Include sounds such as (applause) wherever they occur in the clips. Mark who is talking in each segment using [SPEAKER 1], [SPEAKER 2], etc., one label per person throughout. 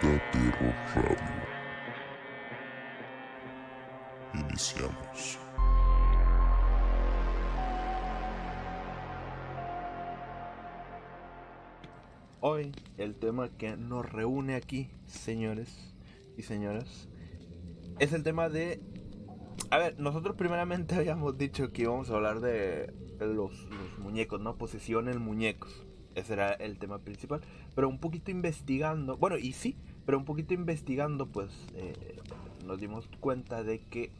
[SPEAKER 1] Terror Radio. Iniciamos.
[SPEAKER 2] Hoy el tema que nos reúne aquí, señores y señoras, es el tema de... A ver, nosotros primeramente (laughs) habíamos dicho que íbamos a hablar de los, muñecos, ¿no? Posesión en muñecos. Ese era el tema principal. Pero un poquito investigando, bueno, y sí, pero un poquito investigando, pues eh, nos dimos cuenta de que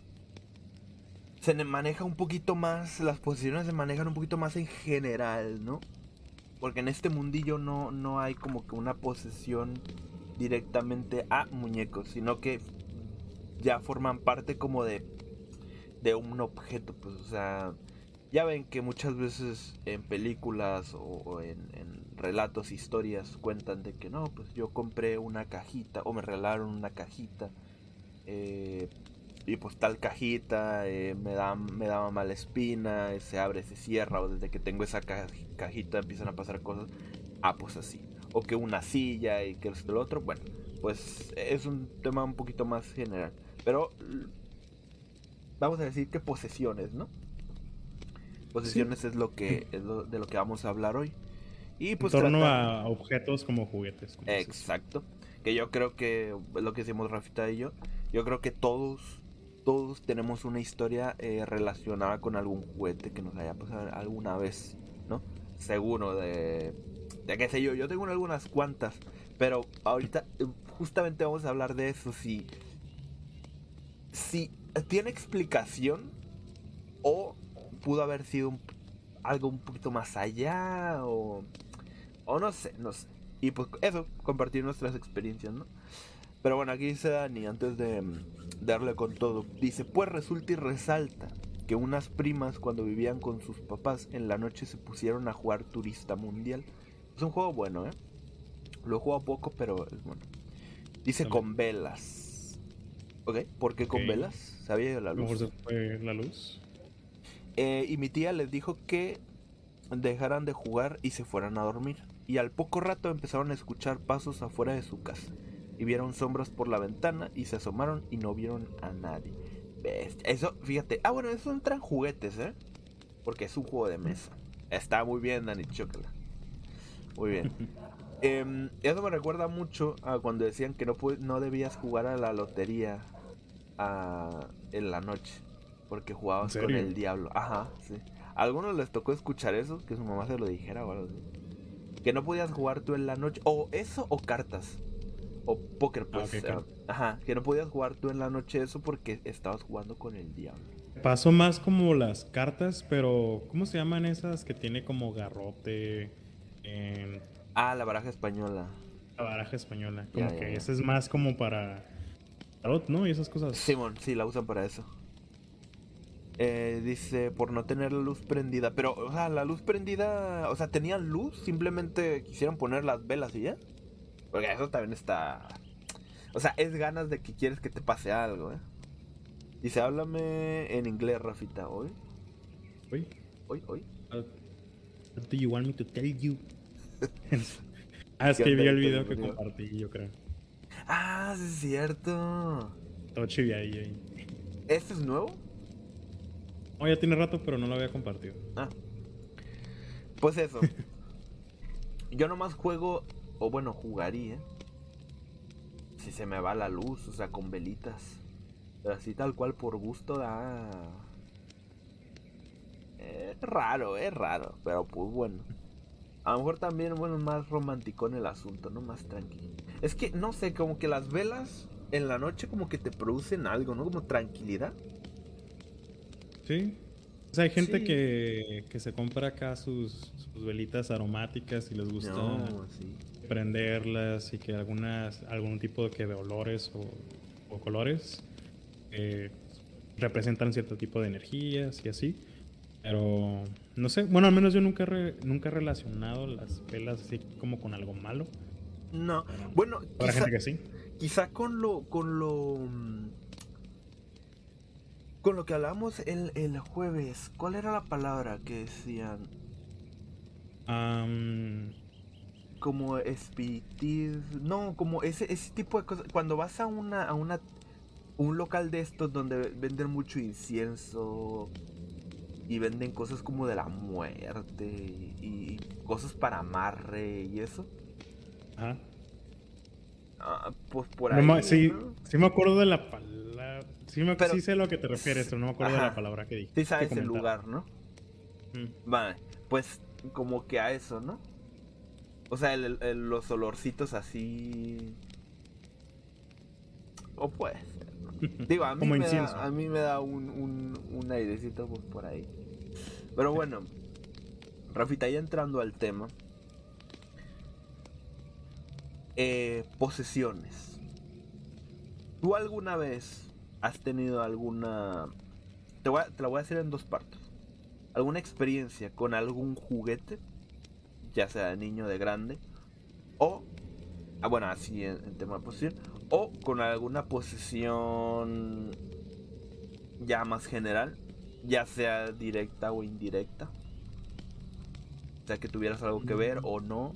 [SPEAKER 2] se ne- maneja un poquito más, las posiciones se manejan un poquito más en general, ¿no? Porque en este mundillo no, no hay como que una posesión directamente a muñecos, sino que ya forman parte como de, de un objeto, pues, o sea, ya ven que muchas veces en películas o, en, relatos, historias, cuentan de que no, pues yo compré una cajita o me regalaron una cajita eh, y pues tal cajita eh, me, da, me daba mala espina, se abre, se cierra o desde que tengo esa ca- cajita empiezan a pasar cosas. Ah, pues así. O que una silla y que esto lo otro. Bueno, pues es un tema un poquito más general. Pero vamos a decir que posesiones, ¿no? Posesiones es lo que es lo- de lo que vamos a hablar hoy. Y pues
[SPEAKER 3] en torno
[SPEAKER 2] trata-
[SPEAKER 3] a objetos como juguetes. como.
[SPEAKER 2] Exacto. Que yo creo que es lo que decimos Rafita y yo. Yo creo que todos, todos tenemos una historia eh, relacionada con algún juguete que nos haya pasado alguna vez, ¿no? Seguro de, de qué sé yo. Yo tengo algunas cuantas, pero ahorita eh, justamente vamos a hablar de eso. Si, si tiene explicación o pudo haber sido un- algo un poquito más allá o, o no sé, no sé. Y pues eso, compartir nuestras experiencias, ¿no? Pero bueno, aquí dice Dani, antes de mm, darle con todo, dice, pues resulta y resalta que unas primas cuando vivían con sus papás en la noche se pusieron a jugar Turista Mundial. Es un juego bueno, ¿eh? Lo he jugado poco, pero es bueno. Dice
[SPEAKER 3] También.
[SPEAKER 2] con velas. ¿Ok? ¿Por qué con velas? ¿Sabía yo la
[SPEAKER 3] lo mejor
[SPEAKER 2] luz?
[SPEAKER 3] se fue la luz.
[SPEAKER 2] Eh, y mi tía les dijo que dejaran de jugar y se fueran a dormir. Y al poco rato empezaron a escuchar pasos afuera de su casa. Y vieron sombras por la ventana y se asomaron y no vieron a nadie. Bestia. Eso, fíjate. Ah, bueno, eso entran juguetes, ¿eh? Porque es un juego de mesa. Está muy bien, Dani, chócala. Muy bien. (laughs) Em, eso me recuerda mucho a cuando decían que no, no debías jugar a la lotería ah, en la noche. Porque jugabas con el diablo. Ajá, sí. A algunos les tocó escuchar eso, que su mamá se lo dijera o algo así. Que no podías jugar tú en la noche. O eso o cartas. O póker, pues.
[SPEAKER 3] ok,
[SPEAKER 2] ah, ajá, que no podías jugar tú en la noche eso porque estabas jugando con el diablo.
[SPEAKER 3] Pasó más como las cartas, pero ¿cómo se llaman esas que tiene como garrote en
[SPEAKER 2] Ah, la baraja española.
[SPEAKER 3] la baraja española? Como
[SPEAKER 2] Ya, ya,
[SPEAKER 3] que
[SPEAKER 2] ya.
[SPEAKER 3] esa es más como para tarot, ¿no? Y esas cosas.
[SPEAKER 2] Simón, sí, la usan para eso. Eh, dice, por no tener la luz prendida. Pero, o sea, la luz prendida, o sea, tenían luz, simplemente quisieron poner las velas y ya. Porque eso también está... O sea, es ganas de que quieres que te pase algo, ¿eh? Dice, háblame en inglés, Rafita, hoy. Hoy, hoy.
[SPEAKER 3] uh, what do you want me to tell you? (laughs) ah, es
[SPEAKER 2] ¿Qué
[SPEAKER 3] que vi el video que compartí, yo creo.
[SPEAKER 2] Ah, sí es cierto.
[SPEAKER 3] Todo chiviadillo ahí.
[SPEAKER 2] ¿Este es nuevo?
[SPEAKER 3] No, ya tiene rato, pero no lo había compartido.
[SPEAKER 2] Ah. Pues eso. (laughs) Yo nomás juego, o bueno, jugaría. Si se me va la luz, o sea, con velitas. Pero así tal cual por gusto da. Es raro, es raro. Pero pues bueno. A lo mejor también, bueno, más romántico en el asunto, ¿no? Más tranquilo. Es que, no sé, como que las velas en la noche como que te producen algo, ¿no? Como tranquilidad.
[SPEAKER 3] Sí. O sea, hay gente
[SPEAKER 2] Sí.
[SPEAKER 3] que, que se compra acá sus, sus velitas aromáticas y les gusta
[SPEAKER 2] No, sí.
[SPEAKER 3] prenderlas y que algunas algún tipo de, que de olores o, o colores eh, representan cierto tipo de energías y así. Pero no sé, bueno, al menos yo nunca, he re- nunca he relacionado las velas así como con algo malo.
[SPEAKER 2] No. Bueno, quizá,
[SPEAKER 3] gente que sí.
[SPEAKER 2] quizá con lo. con lo. Con lo que hablamos el, el jueves. ¿Cuál era la palabra que decían? Como espiritismo, no, como ese, ese tipo de cosas. Cuando vas a una, a una, un local de estos donde venden mucho incienso y venden cosas como de la muerte y, cosas para amarre y eso.
[SPEAKER 3] Ajá.
[SPEAKER 2] Ah, pues por ahí.
[SPEAKER 3] sí, sí me acuerdo de la palabra. Sí, me, sí sé a lo que te refieres, pero no me acuerdo de la palabra que dije.
[SPEAKER 2] Sí sabes el lugar, ¿no? Mm. Vale, pues como que a eso, ¿no? O sea, los olorcitos así. O puede ser. (laughs) Digo, a mí, me da, a mí me da un, un, un airecito pues, por ahí. Pero bueno, Rafita, ya entrando al tema. Eh, posesiones. ¿Tú alguna vez has tenido alguna... Te, voy te la voy a hacer en dos partes. ¿Alguna experiencia con algún juguete? Ya sea de niño, de grande. O... Ah, bueno, así en, tema de posesión. O con alguna posesión ya más general. Ya sea directa o indirecta. O sea, que tuvieras algo que ver o no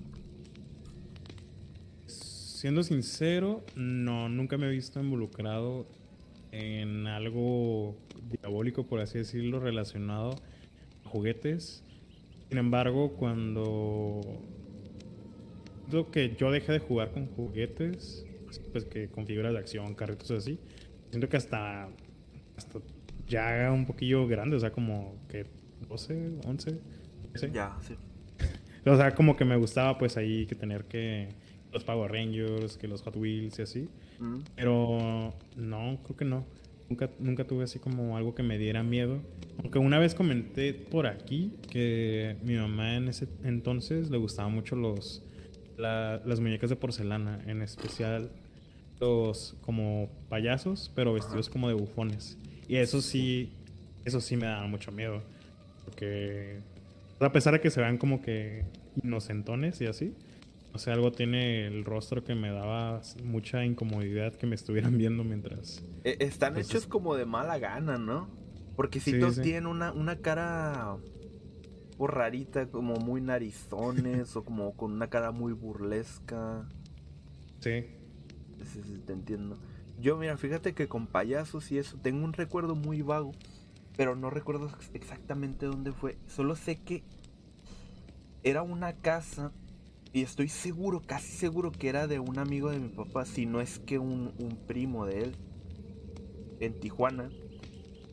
[SPEAKER 3] siendo sincero, no, nunca me he visto involucrado en algo diabólico, por así decirlo, relacionado a juguetes. Sin embargo, cuando lo que yo dejé de jugar con juguetes, pues que con figuras de acción, carritos así, siento que hasta, hasta ya un poquillo grande, o sea, como que 12, 11,
[SPEAKER 2] Ya, sí. (laughs)
[SPEAKER 3] o sea, como que me gustaba pues ahí que tener que los Power Rangers, que los Hot Wheels y así. Pero no, creo que no. Nunca, nunca tuve así como algo que me diera miedo. Aunque una vez comenté por aquí que mi mamá en ese entonces le gustaban mucho los las muñecas de porcelana, en especial los como payasos, pero vestidos como de bufones. Y eso sí, eso sí me da mucho miedo. Porque a pesar de que se vean como que inocentones y así, o sea, algo tiene el rostro que me daba mucha incomodidad que me estuvieran viendo mientras.
[SPEAKER 2] E, están hechos como de mala gana, ¿no? Porque si todos tienen una, una cara por rarita, como muy narizones (laughs) o como con una cara muy burlesca.
[SPEAKER 3] Sí.
[SPEAKER 2] Sí, sí, te entiendo. Yo, mira, fíjate que con payasos y eso, tengo un recuerdo muy vago, pero no recuerdo exactamente dónde fue. Solo sé que era una casa y estoy seguro, casi seguro que era de un amigo de mi papá, si no es que un, primo de él, en Tijuana.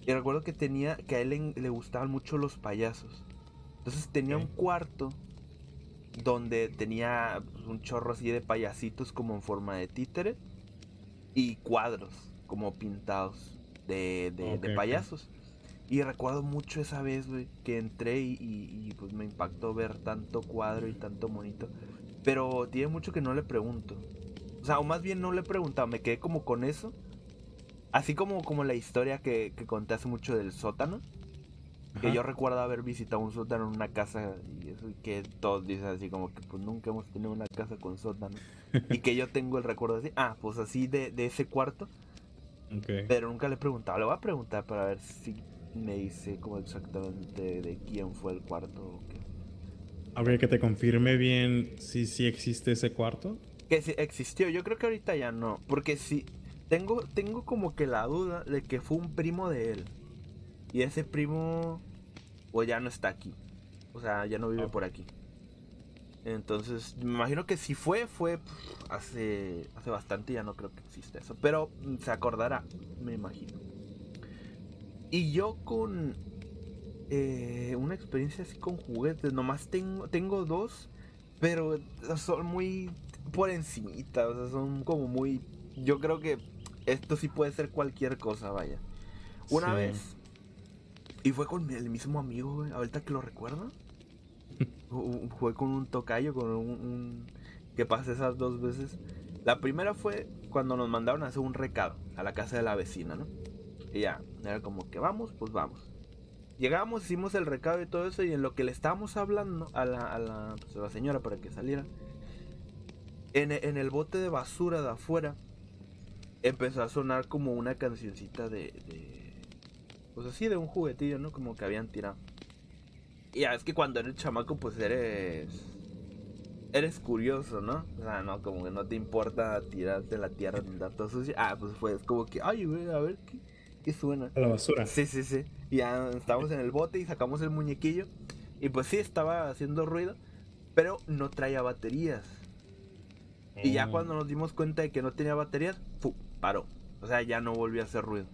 [SPEAKER 2] Y recuerdo que tenía, que a él le, gustaban mucho los payasos. Entonces tenía un cuarto donde tenía pues, un chorro así de payasitos como en forma de títere y cuadros como pintados de, de payasos. Y recuerdo mucho esa vez, güey, que entré y, pues me impactó ver tanto cuadro y tanto monito. Pero tiene mucho que no le pregunto. O sea, o más bien no le he preguntado, me quedé como con eso. Así como, como la historia que, conté hace mucho del sótano. Que yo recuerdo haber visitado un sótano en una casa y eso, y que todos dicen así como que pues nunca hemos tenido una casa con sótano. (laughs) y que yo tengo el recuerdo así, ah, pues así de, de ese cuarto. Pero nunca le he preguntado, le voy a preguntar para ver si me dice como exactamente de quién fue el cuarto o qué.
[SPEAKER 3] Habría que te confirme bien si sí existe ese cuarto.
[SPEAKER 2] Que sí existió, yo creo que ahorita ya no, porque si tengo tengo como que la duda de que fue un primo de él. Y ese primo pues ya no está aquí. O sea, ya no vive por aquí. Entonces, me imagino que si fue, fue hace, hace bastante, ya no creo que exista eso. Pero mm, se acordará, me imagino. Y yo con eh, una experiencia así con juguetes, nomás tengo, tengo dos, pero son muy por encimita, o sea, son como muy... Yo creo que esto sí puede ser cualquier cosa, vaya. Una vez, y fue con el mismo amigo, güey, ahorita que lo recuerdo. (laughs) fue con un tocayo, con un, un, que pasé esas dos veces. La primera fue cuando nos mandaron a hacer un recado a la casa de la vecina, ¿no? Y ya, era como que vamos, pues vamos. Llegamos, hicimos el recado y todo eso, y en lo que le estábamos hablando a la, pues, señora para que saliera, en, el bote de basura de afuera, empezó a sonar como una cancioncita de, de, pues así, de un juguetillo, ¿no? Como que habían tirado. Y ya es que cuando eres chamaco, pues eres eres curioso, ¿no? O sea, no, como que no te importa tirarte la tierra ni dar todo sucio. Ah, pues fue como que, ay, güey, a ver qué, qué suena.
[SPEAKER 3] A la basura.
[SPEAKER 2] Sí, sí, sí. Y ya estábamos en el bote y sacamos el muñequillo. Y pues sí, estaba haciendo ruido, pero no traía baterías. Y ya
[SPEAKER 3] Mm.
[SPEAKER 2] cuando nos dimos cuenta de que no tenía baterías, ¡fu! paró. O sea, ya no volvió a hacer ruido.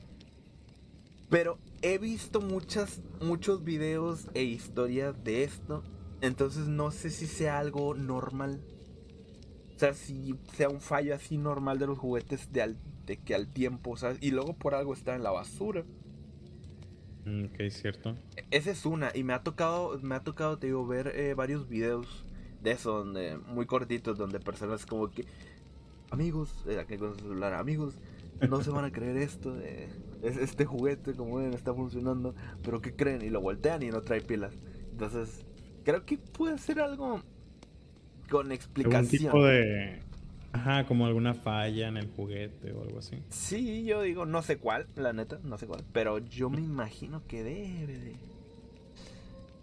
[SPEAKER 2] Pero he visto muchas, muchos videos e historias de esto. Entonces no sé si sea algo normal. O sea, si sea un fallo así normal de los juguetes de, al- de que al tiempo, ¿sabes? Y luego por algo está en la basura.
[SPEAKER 3] Mm, Ok, cierto.
[SPEAKER 2] Esa es una, y me ha tocado, me ha tocado, te digo, ver eh, varios videos de eso, donde, muy cortitos, donde personas como que, amigos, eh, aquí con su celular, amigos, no se van a creer esto, eh, es, este juguete, como ven, está funcionando, pero ¿qué creen? Y lo voltean y no trae pilas. Entonces, creo que puede ser algo con
[SPEAKER 3] Algún
[SPEAKER 2] explicación.
[SPEAKER 3] tipo de. Ajá, como alguna falla en el juguete o algo así.
[SPEAKER 2] Sí, yo digo, no sé cuál, la neta, no sé cuál. Pero yo me imagino que debe de.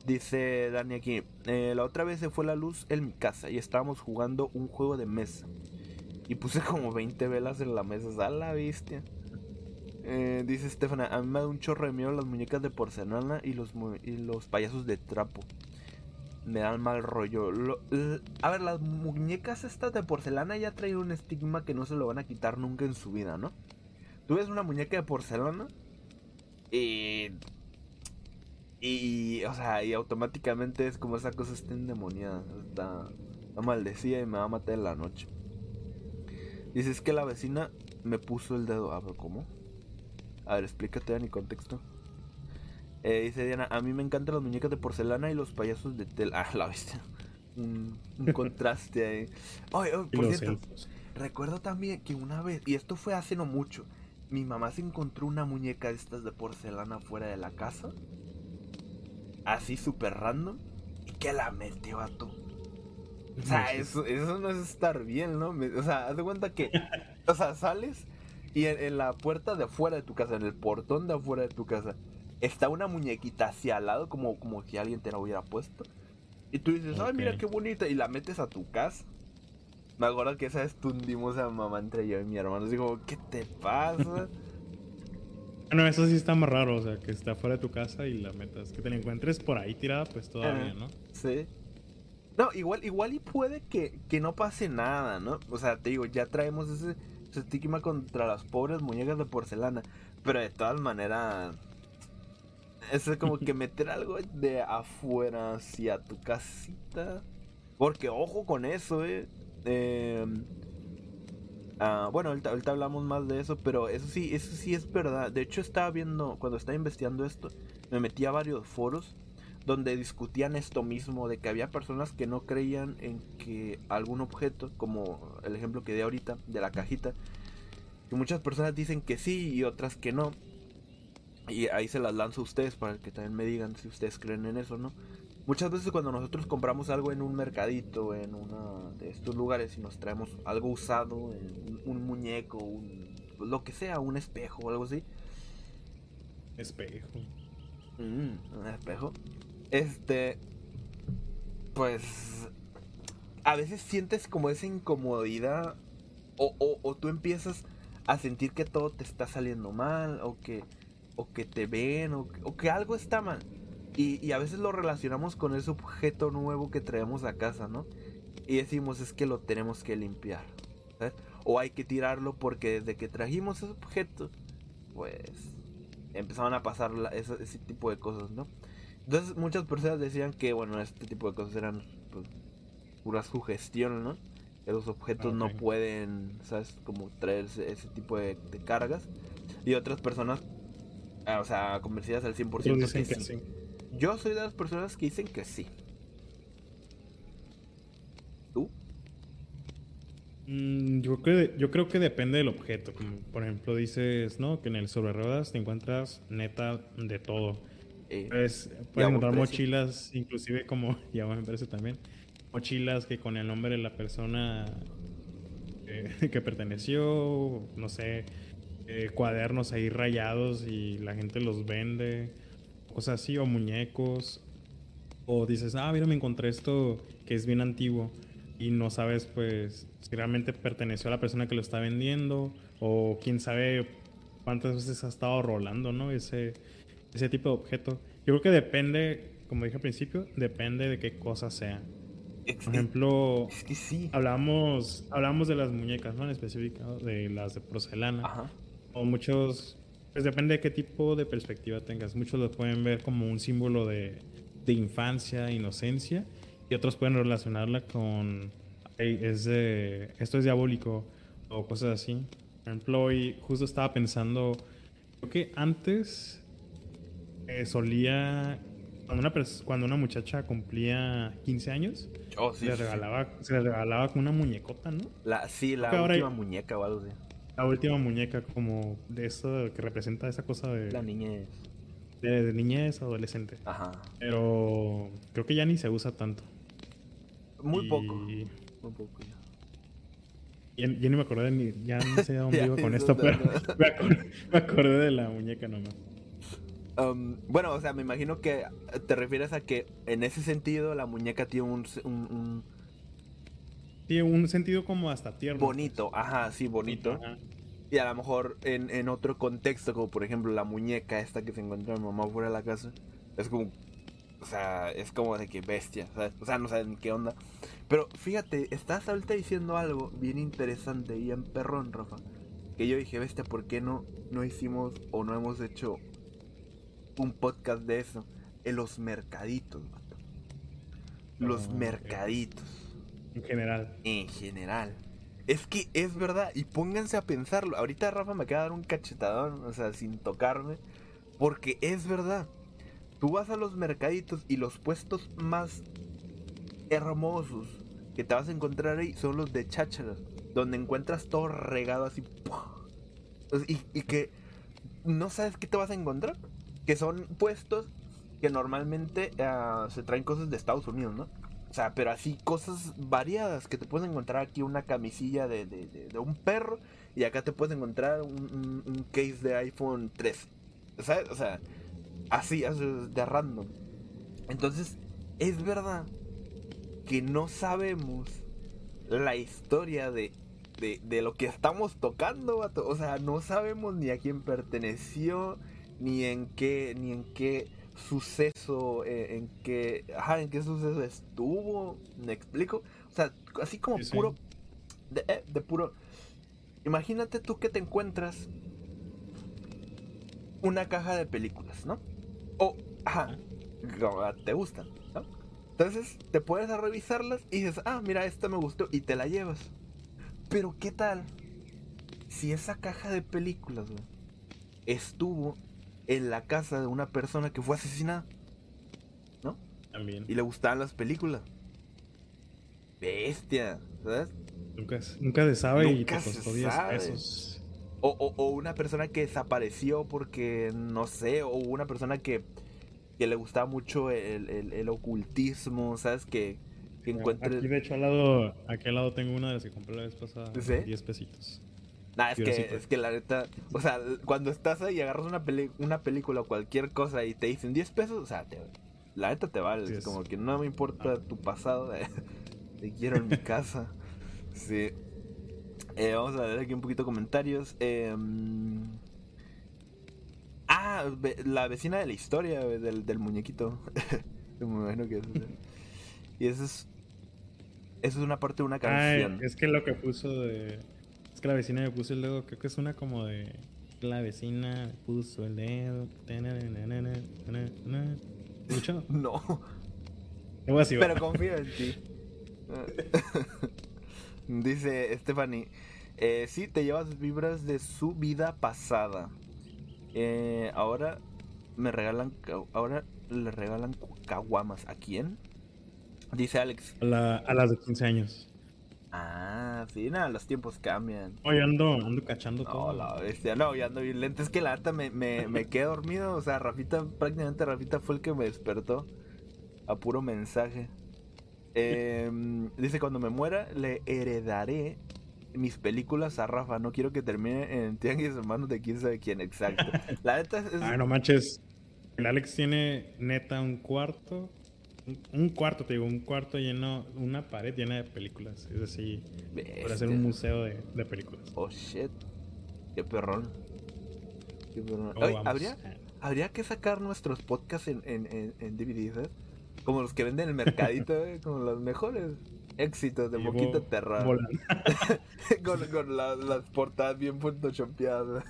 [SPEAKER 2] Dice Dani aquí, "Eh, la otra vez se fue la luz en mi casa y estábamos jugando un juego de mesa. Y puse (laughs) como 20 velas en la mesa, a la bestia. Eh, dice Estefana, a mí me da un chorro de miedo las muñecas de porcelana y los, y los payasos de trapo. Me dan mal rollo. Lo- a ver, las muñecas estas de porcelana ya traen un estigma que no se lo van a quitar nunca en su vida, ¿no? Tú ves una muñeca de porcelana y... Y, o sea, y automáticamente es como esa cosa está endemoniada, está, está maldecida y me va a matar en la noche. Dice, es que la vecina me puso el dedo. A ver, ¿cómo? A ver, explícate en mi contexto. Eh, dice Diana, a mí me encantan las muñecas de porcelana y los payasos de tela. (laughs) Ah, la bestia. Un, un (laughs) contraste ahí. Oye, oye,
[SPEAKER 3] Y
[SPEAKER 2] por cierto,
[SPEAKER 3] elfos.
[SPEAKER 2] recuerdo también que una vez, y esto fue hace no mucho, mi mamá se encontró una muñeca de estas de porcelana fuera de la casa. Así súper random. Y que la metió a tú. O sea, eso, eso no es estar bien, ¿no? O sea, haz de cuenta que, o sea, sales y en, en la puerta de afuera de tu casa, en el portón de afuera de tu casa, está una muñequita hacia al lado, como, como si alguien te la hubiera puesto. Y tú dices, ay, mira qué bonita, y la metes a tu casa. Me acuerdo que esa vez tundimos a mamá entre yo y mi hermano. Así como, ¿qué te pasa? (laughs)
[SPEAKER 3] Bueno, eso sí está más raro, o sea, que está fuera de tu casa y la metas. Que te la encuentres por ahí tirada, pues todavía. ¿no?
[SPEAKER 2] Sí. No, igual, igual y puede que, que no pase nada, ¿no? O sea, te digo, ya traemos ese, ese estigma contra las pobres muñecas de porcelana. Pero de todas maneras, es como que meter algo de afuera hacia tu casita. Porque ojo con eso, eh. Eh, ah, bueno, ahorita, ahorita hablamos más de eso, pero eso sí, eso sí es verdad. De hecho, estaba viendo, cuando estaba investigando esto, me metí a varios foros donde discutían esto mismo, de que había personas que no creían en que algún objeto, como el ejemplo que di ahorita de la cajita, que muchas personas dicen que sí y otras que no. Y ahí se las lanzo a ustedes para que también me digan si ustedes creen en eso no. Muchas veces cuando nosotros compramos algo en un mercadito, en uno de estos lugares y nos traemos algo usado, un, un muñeco, un, lo que sea, un espejo o algo así,
[SPEAKER 3] Espejo.
[SPEAKER 2] Mm, un espejo. Este. Pues. A veces sientes como esa incomodidad. O, o, o tú empiezas a sentir que todo te está saliendo mal. O que. O que te ven. O que, o que algo está mal. Y, y a veces lo relacionamos con ese objeto nuevo que traemos a casa, ¿no? Y decimos es que lo tenemos que limpiar. ¿sabes? O hay que tirarlo porque desde que trajimos ese objeto. Pues empezaban a pasar la- ese, ese tipo de cosas, ¿no? Entonces muchas personas decían que, bueno, este tipo de cosas eran pues, pura sugestión, ¿no? Que los objetos no pueden, ¿sabes? Como traer ese, tipo de, de cargas. Y otras personas, o sea, convencidas al 100%
[SPEAKER 3] Otros dicen
[SPEAKER 2] que
[SPEAKER 3] que
[SPEAKER 2] sí.
[SPEAKER 3] sí.
[SPEAKER 2] Yo soy de las personas que dicen que sí. ¿Tú?
[SPEAKER 3] Mm, yo, creo, yo creo que depende del objeto. Como por ejemplo, dices, ¿no? Que en el sobre ruedas te encuentras neta de todo.
[SPEAKER 2] Eh,
[SPEAKER 3] Pues, puedes encontrar mochilas, inclusive como, ya me parece también, mochilas que con el nombre de la persona eh, (laughs) que perteneció, no sé, eh, cuadernos ahí rayados y la gente los vende, cosas así, o muñecos, o dices, ah, mira, me encontré esto que es bien antiguo, y no sabes pues si realmente perteneció a la persona que lo está vendiendo o quién sabe cuántas veces ha estado rolando, ¿no? Ese, ese tipo de objeto. Yo creo que depende, como dije al principio, depende de qué cosa sea. Por ejemplo,
[SPEAKER 2] Es que sí.
[SPEAKER 3] hablamos, hablamos de las muñecas, ¿no? En específico, de las de porcelana.
[SPEAKER 2] Ajá.
[SPEAKER 3] O muchos, pues depende de qué tipo de perspectiva tengas. Muchos lo pueden ver como un símbolo de, de infancia, inocencia, y otros pueden relacionarla con, "Ey, es de, esto es diabólico, o cosas así. Por ejemplo, hoy justo estaba pensando, creo que antes eh, solía, cuando una, cuando una muchacha cumplía 15 años,
[SPEAKER 2] Oh,
[SPEAKER 3] se, le
[SPEAKER 2] sí.
[SPEAKER 3] regalaba, se le regalaba con una muñeca, ¿no?
[SPEAKER 2] La, sí, la
[SPEAKER 3] ahora
[SPEAKER 2] última muñeca o algo así.
[SPEAKER 3] La última muñeca como de eso que representa esa cosa de,
[SPEAKER 2] La niñez.
[SPEAKER 3] de, de niñez, adolescente.
[SPEAKER 2] Ajá.
[SPEAKER 3] Pero creo que ya ni se usa tanto.
[SPEAKER 2] Muy
[SPEAKER 3] Y-
[SPEAKER 2] poco. Muy poco ya.
[SPEAKER 3] Ya, ya ni me acordé ni, ya no sé a (laughs) dónde iba con esto, pero
[SPEAKER 2] dónde.
[SPEAKER 3] me acordé, me acordé de la muñeca nomás.
[SPEAKER 2] Um, bueno, o sea, me imagino que te refieres a que en ese sentido la muñeca tiene un, un- un
[SPEAKER 3] Tiene un sentido como hasta tierno.
[SPEAKER 2] bonito, ajá, sí,
[SPEAKER 3] pues.
[SPEAKER 2] bonito.
[SPEAKER 3] Ajá.
[SPEAKER 2] Y a lo mejor en, en otro contexto, como por ejemplo la muñeca esta que se encuentra mi mamá fuera de la casa, es como, o sea, es como de que bestia, ¿sabes? O sea, no saben qué onda. Pero fíjate, estás ahorita diciendo algo bien interesante y en perrón, Rafa. Que yo dije, bestia, ¿por qué no, no hicimos o no hemos hecho un podcast de eso? En los mercaditos, vato. Los
[SPEAKER 3] Ah,
[SPEAKER 2] mercaditos
[SPEAKER 3] En general.
[SPEAKER 2] en general. Es que es verdad, y pónganse a pensarlo. Ahorita Rafa me acaba de dar un cachetadón, o sea, sin tocarme. Porque es verdad. Tú vas a los mercaditos y los puestos más hermosos que te vas a encontrar ahí son los de chácharas. Donde encuentras todo regado así. y que no sabes qué te vas a encontrar. Que son puestos que normalmente ah, se traen cosas de Estados Unidos, ¿no? O sea, pero así cosas variadas que te puedes encontrar aquí una camisilla de, de- de- un perro y acá te puedes encontrar un, un- case de iPhone 13. ¿Sabes? O sea, así, así, de random. Entonces, es verdad que no sabemos la historia de, de, de lo que estamos tocando, vato. O sea, no sabemos ni a quién perteneció, ni en qué, ni en qué suceso, eh, en qué, ajá, en qué suceso estuvo, ¿me explico? O sea, así como
[SPEAKER 3] Sí, sí.
[SPEAKER 2] puro, de, eh, de puro, imagínate tú que te encuentras una caja de películas, ¿no? O, ajá, te gustan, ¿no? Entonces te puedes a revisarlas y dices, ah, mira, esta me gustó y te la llevas. Pero ¿qué tal si esa caja de películas güey, estuvo en la casa de una persona que fue asesinada
[SPEAKER 3] También.
[SPEAKER 2] y le gustaban las películas? Bestia, ¿sabes?
[SPEAKER 3] Nunca, nunca se sabe y
[SPEAKER 2] Nunca
[SPEAKER 3] te
[SPEAKER 2] se
[SPEAKER 3] costó 10
[SPEAKER 2] sabe.
[SPEAKER 3] pesos.
[SPEAKER 2] O, o- o una persona que desapareció porque, no sé, o una persona que, que le gustaba mucho el, el- el ocultismo, ¿sabes? Que, que encuentre...
[SPEAKER 3] Aquí, de hecho, al lado, aquí al lado tengo una de las que compré la vez pasada.
[SPEAKER 2] ¿Sí?
[SPEAKER 3] 10 pesitos.
[SPEAKER 2] Nah, es que, es que la neta, o sea, cuando estás ahí y agarras una, peli- una película o cualquier cosa y te dicen 10 pesos, o sea, te- la neta te vale, es como que no me importa
[SPEAKER 3] Ah.
[SPEAKER 2] tu pasado, (laughs) te quiero en mi casa. Sí. Eh, vamos a ver aquí un poquito comentarios. Eh, ah, la vecina de la historia del, del muñequito. (laughs) Me imagino que es. (laughs) Y eso es. Eso es una parte de una
[SPEAKER 3] Ay,
[SPEAKER 2] canción.
[SPEAKER 3] es que lo que puso de. Es que la vecina me puso el dedo, creo que es una como de. La vecina puso el dedo. ¿Escuchado? (laughs)
[SPEAKER 2] No.
[SPEAKER 3] Así.
[SPEAKER 2] Pero confío en ti. (laughs) Dice Stephanie, eh, sí, te llevas vibras de su vida pasada. Eh, ahora me regalan, ahora le regalan caguamas. ¿A quién? Dice Alex.
[SPEAKER 3] A, la- a las de 15 años.
[SPEAKER 2] Ah, sí, nada, los tiempos cambian.
[SPEAKER 3] Oye, ando, ando cachando
[SPEAKER 2] No,
[SPEAKER 3] todo.
[SPEAKER 2] la bestia, no, ya ando bien lento. Es que la neta me, me, me quedé dormido. O sea, Rafita, prácticamente Rafita fue el que me despertó. A puro mensaje. Em, dice: Cuando me muera, le heredaré mis películas a Rafa. No quiero que termine en Tianguis hermanos de quién sabe quién. Exacto. (laughs) La neta es.
[SPEAKER 3] Ay, no manches. El Alex tiene neta un cuarto, un cuarto, te digo, un cuarto lleno, una pared llena de películas. Es así, para hacer un museo de, de películas.
[SPEAKER 2] Oh shit. Qué perrón. Qué perrón.
[SPEAKER 3] Vamos,
[SPEAKER 2] ¿habría, habría que sacar nuestros podcasts en, en, en, en DVDs, ¿eh? Como los que venden en el mercadito, ¿eh? Como los mejores éxitos de
[SPEAKER 3] y
[SPEAKER 2] Moquita
[SPEAKER 3] vo-
[SPEAKER 2] Terra. (laughs) con con la- las portadas bien photoshopeadas.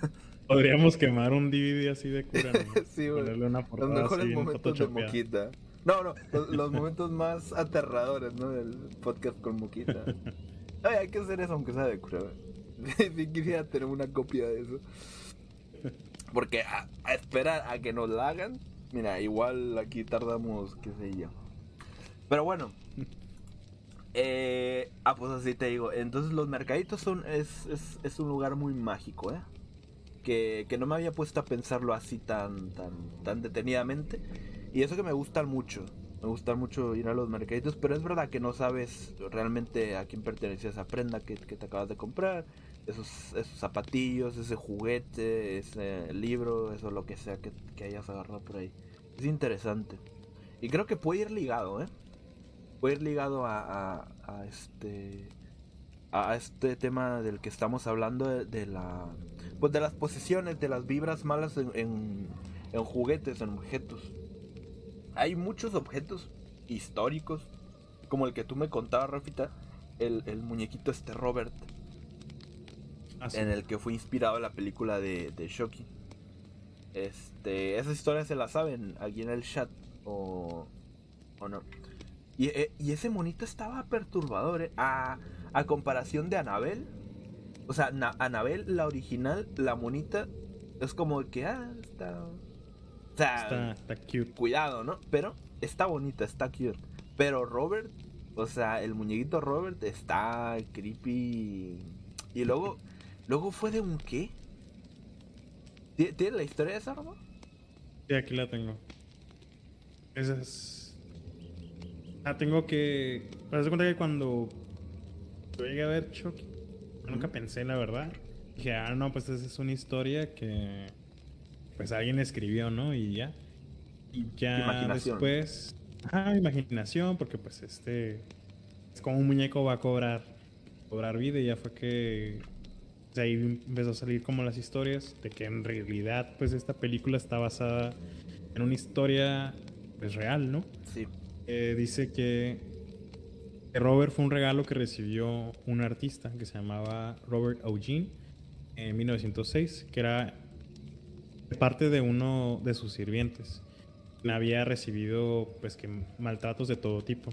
[SPEAKER 3] Podríamos quemar un DVD así de cura, ¿no? (laughs)
[SPEAKER 2] Sí.
[SPEAKER 3] Ponerle una
[SPEAKER 2] Los
[SPEAKER 3] portada
[SPEAKER 2] mejores
[SPEAKER 3] así bien
[SPEAKER 2] momentos de. Moquita. No, no, los, momentos más aterradores, ¿no? Del podcast con Moquita. Ay, hay que hacer eso aunque sea de cura. (laughs) Sí quisiera tener una copia de eso. Porque a, a esperar a que nos la hagan, mira, igual aquí tardamos, qué sé yo. Pero bueno. Eh, ah, pues así te digo. Entonces los mercaditos son es, es, es un lugar muy mágico, ¿eh? Que, que no me había puesto a pensarlo así tan, tan, tan detenidamente. Y eso que me gustan mucho. Me gusta mucho ir a los mercaditos, pero es verdad que no sabes realmente a quién pertenece esa prenda que, te acabas de comprar. Esos, esos zapatillos, ese juguete, ese libro, eso lo que sea que, que hayas agarrado por ahí. Es interesante. Y creo que puede ir ligado, ¿eh? Puede ir ligado a, este a este tema del que estamos hablando de, la pues de las posesiones de las vibras malas en, en juguetes en objetos hay muchos objetos históricos como el que tú me contabas Rafita el, el muñequito este Robert
[SPEAKER 3] Ah, sí.
[SPEAKER 2] en el que fue inspirado la película de, de Shocky. Este, esas historias se las saben aquí en el chat o, o no. Y, eh, y ese monito estaba perturbador, ¿eh? A, a comparación de Anabel. O sea, Na- Anabel, la original, la monita, es como que, ah, está... Sea,
[SPEAKER 3] Está, está cute.
[SPEAKER 2] cuidado, ¿no? Pero está bonita, está cute. Pero Robert, o sea, el muñequito Robert está creepy. Y luego, luego fue de un qué? ¿Tie- ¿Tiene la historia de esa, Robo?
[SPEAKER 3] Sí, aquí la tengo. Esa es. Ah, tengo que. Pero se cuenta que cuando yo llegué a ver Chucky, nunca pensé, la verdad. Dije, ah, no, pues esa es una historia que. Pues alguien escribió, ¿no? Y ya. Y ya después. Ah, imaginación, porque pues este. Es como un muñeco va a cobrar. Cobrar vida y ya fue que. De ahí empezó a salir como las historias de que en realidad pues esta película está basada en una historia pues real, ¿no?
[SPEAKER 2] Sí.
[SPEAKER 3] Eh, dice que que Robert fue un regalo que recibió un artista que se llamaba Robert Eugene en 1906, que era parte de uno de sus sirvientes. Había recibido pues que maltratos de todo tipo.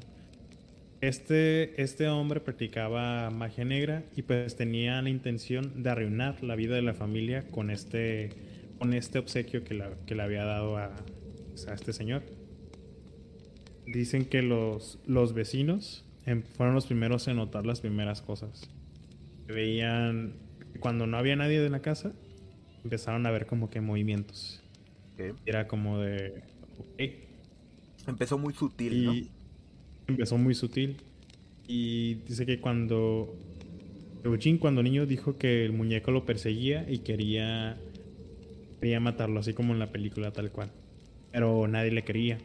[SPEAKER 3] Este, este hombre practicaba magia negra y pues tenía la intención de arruinar la vida de la familia con este, con este obsequio que, la- que le había dado a, pues, a este señor. Dicen que los, los vecinos em, fueron los primeros en notar las primeras cosas. Veían, cuando no había nadie en la casa, empezaron a ver como que movimientos.
[SPEAKER 2] ok.
[SPEAKER 3] Era como de, ok,
[SPEAKER 2] Empezó muy sutil, ¿no?
[SPEAKER 3] empezó muy sutil. Y dice que cuando Eugene, cuando niño, dijo que el muñeco lo perseguía y quería, quería matarlo, así como en la película tal cual. Pero nadie le quería.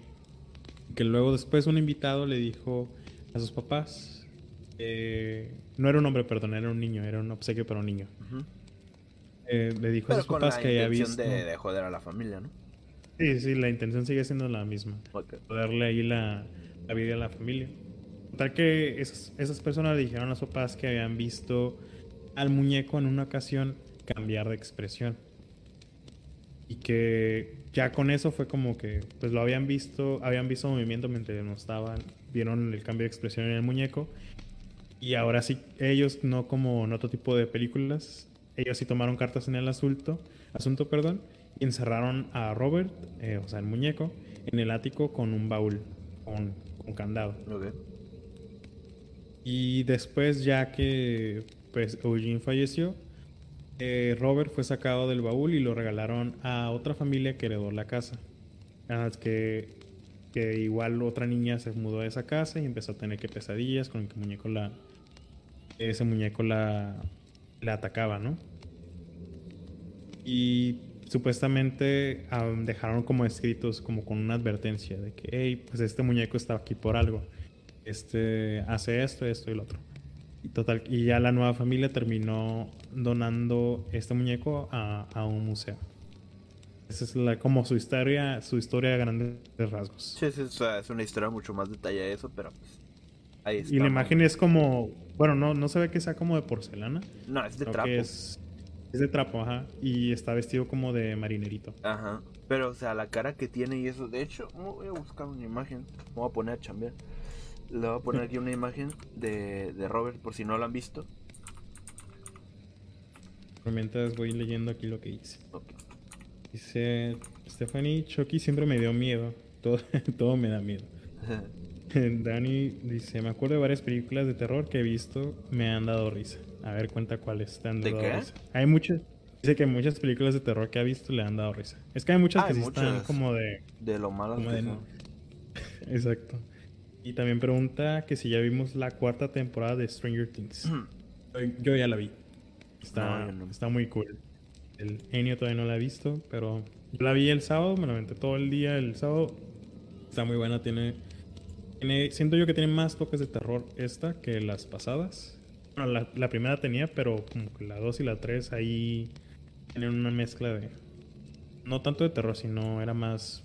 [SPEAKER 3] Que luego después un invitado le dijo a sus papás, eh, no era un hombre, perdón, era un niño, era un obsequio para un niño.
[SPEAKER 2] Ujú.
[SPEAKER 3] Eh, le dijo a sus
[SPEAKER 2] con
[SPEAKER 3] papás
[SPEAKER 2] la
[SPEAKER 3] que había
[SPEAKER 2] intención
[SPEAKER 3] visto...
[SPEAKER 2] de, de joder a la familia, ¿no?
[SPEAKER 3] Sí, sí, la intención sigue siendo la misma.
[SPEAKER 2] Ok.
[SPEAKER 3] darle ahí la, la vida a la familia. Tal que esas, esas personas le dijeron a los papás que habían visto al muñeco en una ocasión cambiar de expresión. Y que ya con eso fue como que pues lo habían visto, habían visto movimiento mientras no estaban, vieron el cambio de expresión en el muñeco. Y ahora sí, ellos no como en otro tipo de películas, ellos sí tomaron cartas en el asunto, asunto, perdón, y encerraron a Robert, eh, o sea, el muñeco, en el ático con un baúl, con, con candado. Y después, ya que pues Eugene falleció, eh, Robert fue sacado del baúl y lo regalaron a otra familia que heredó la casa. Más que, que igual otra niña se mudó a esa casa y empezó a tener que pesadillas con el que muñeco la, ese muñeco la, la atacaba, ¿no? Y supuestamente am, dejaron como escritos como con una advertencia de que, hey, pues este muñeco está aquí por algo. Este hace esto, esto y lo otro. Y total, y ya la nueva familia terminó donando este muñeco a, a un museo. Esa es la, como su historia, su historia a grandes rasgos.
[SPEAKER 2] Sí, sí, o sea, es una historia mucho más detallada de eso, pero pues. Ahí está.
[SPEAKER 3] Y la imagen es como, bueno, no, no se ve que sea como de porcelana.
[SPEAKER 2] No, es de trapo.
[SPEAKER 3] es, es de trapo, ajá. Y está vestido como de marinerito.
[SPEAKER 2] Ajá. Pero, o sea, la cara que tiene y eso. De hecho, voy a buscar una imagen. Me voy a poner a chambear. Le voy a poner aquí una imagen de, de Robert, por si no lo han visto.
[SPEAKER 3] Mientras voy leyendo aquí lo que dice.
[SPEAKER 2] Ok.
[SPEAKER 3] Dice Stephanie, Chucky siempre me dio miedo. Todo, (laughs) todo me da miedo. (laughs) (laughs) Dani dice, me acuerdo de varias películas de terror que he visto, me han dado risa. A ver, cuenta cuáles te han
[SPEAKER 2] ¿De
[SPEAKER 3] dado
[SPEAKER 2] qué?
[SPEAKER 3] risa. Hay muchas, dice que muchas películas de terror que ha visto le han dado risa. Es que hay muchas que están como de...
[SPEAKER 2] De lo malo
[SPEAKER 3] Como
[SPEAKER 2] que
[SPEAKER 3] de-
[SPEAKER 2] son. (laughs)
[SPEAKER 3] Exacto. Y también pregunta que si ya vimos la cuarta temporada de Stranger Things. (clears throat) Yo, ya la vi. Está,
[SPEAKER 2] No, yo no.
[SPEAKER 3] está muy cool. El Enio todavía no la he visto, pero yo la vi el sábado, me la todo el día el sábado. Está muy buena, tiene, tiene siento yo que tiene más toques de terror esta que las pasadas. Bueno, la, la primera tenía, pero como que la 2 y la 3 ahí tienen una mezcla de no tanto de terror, sino era más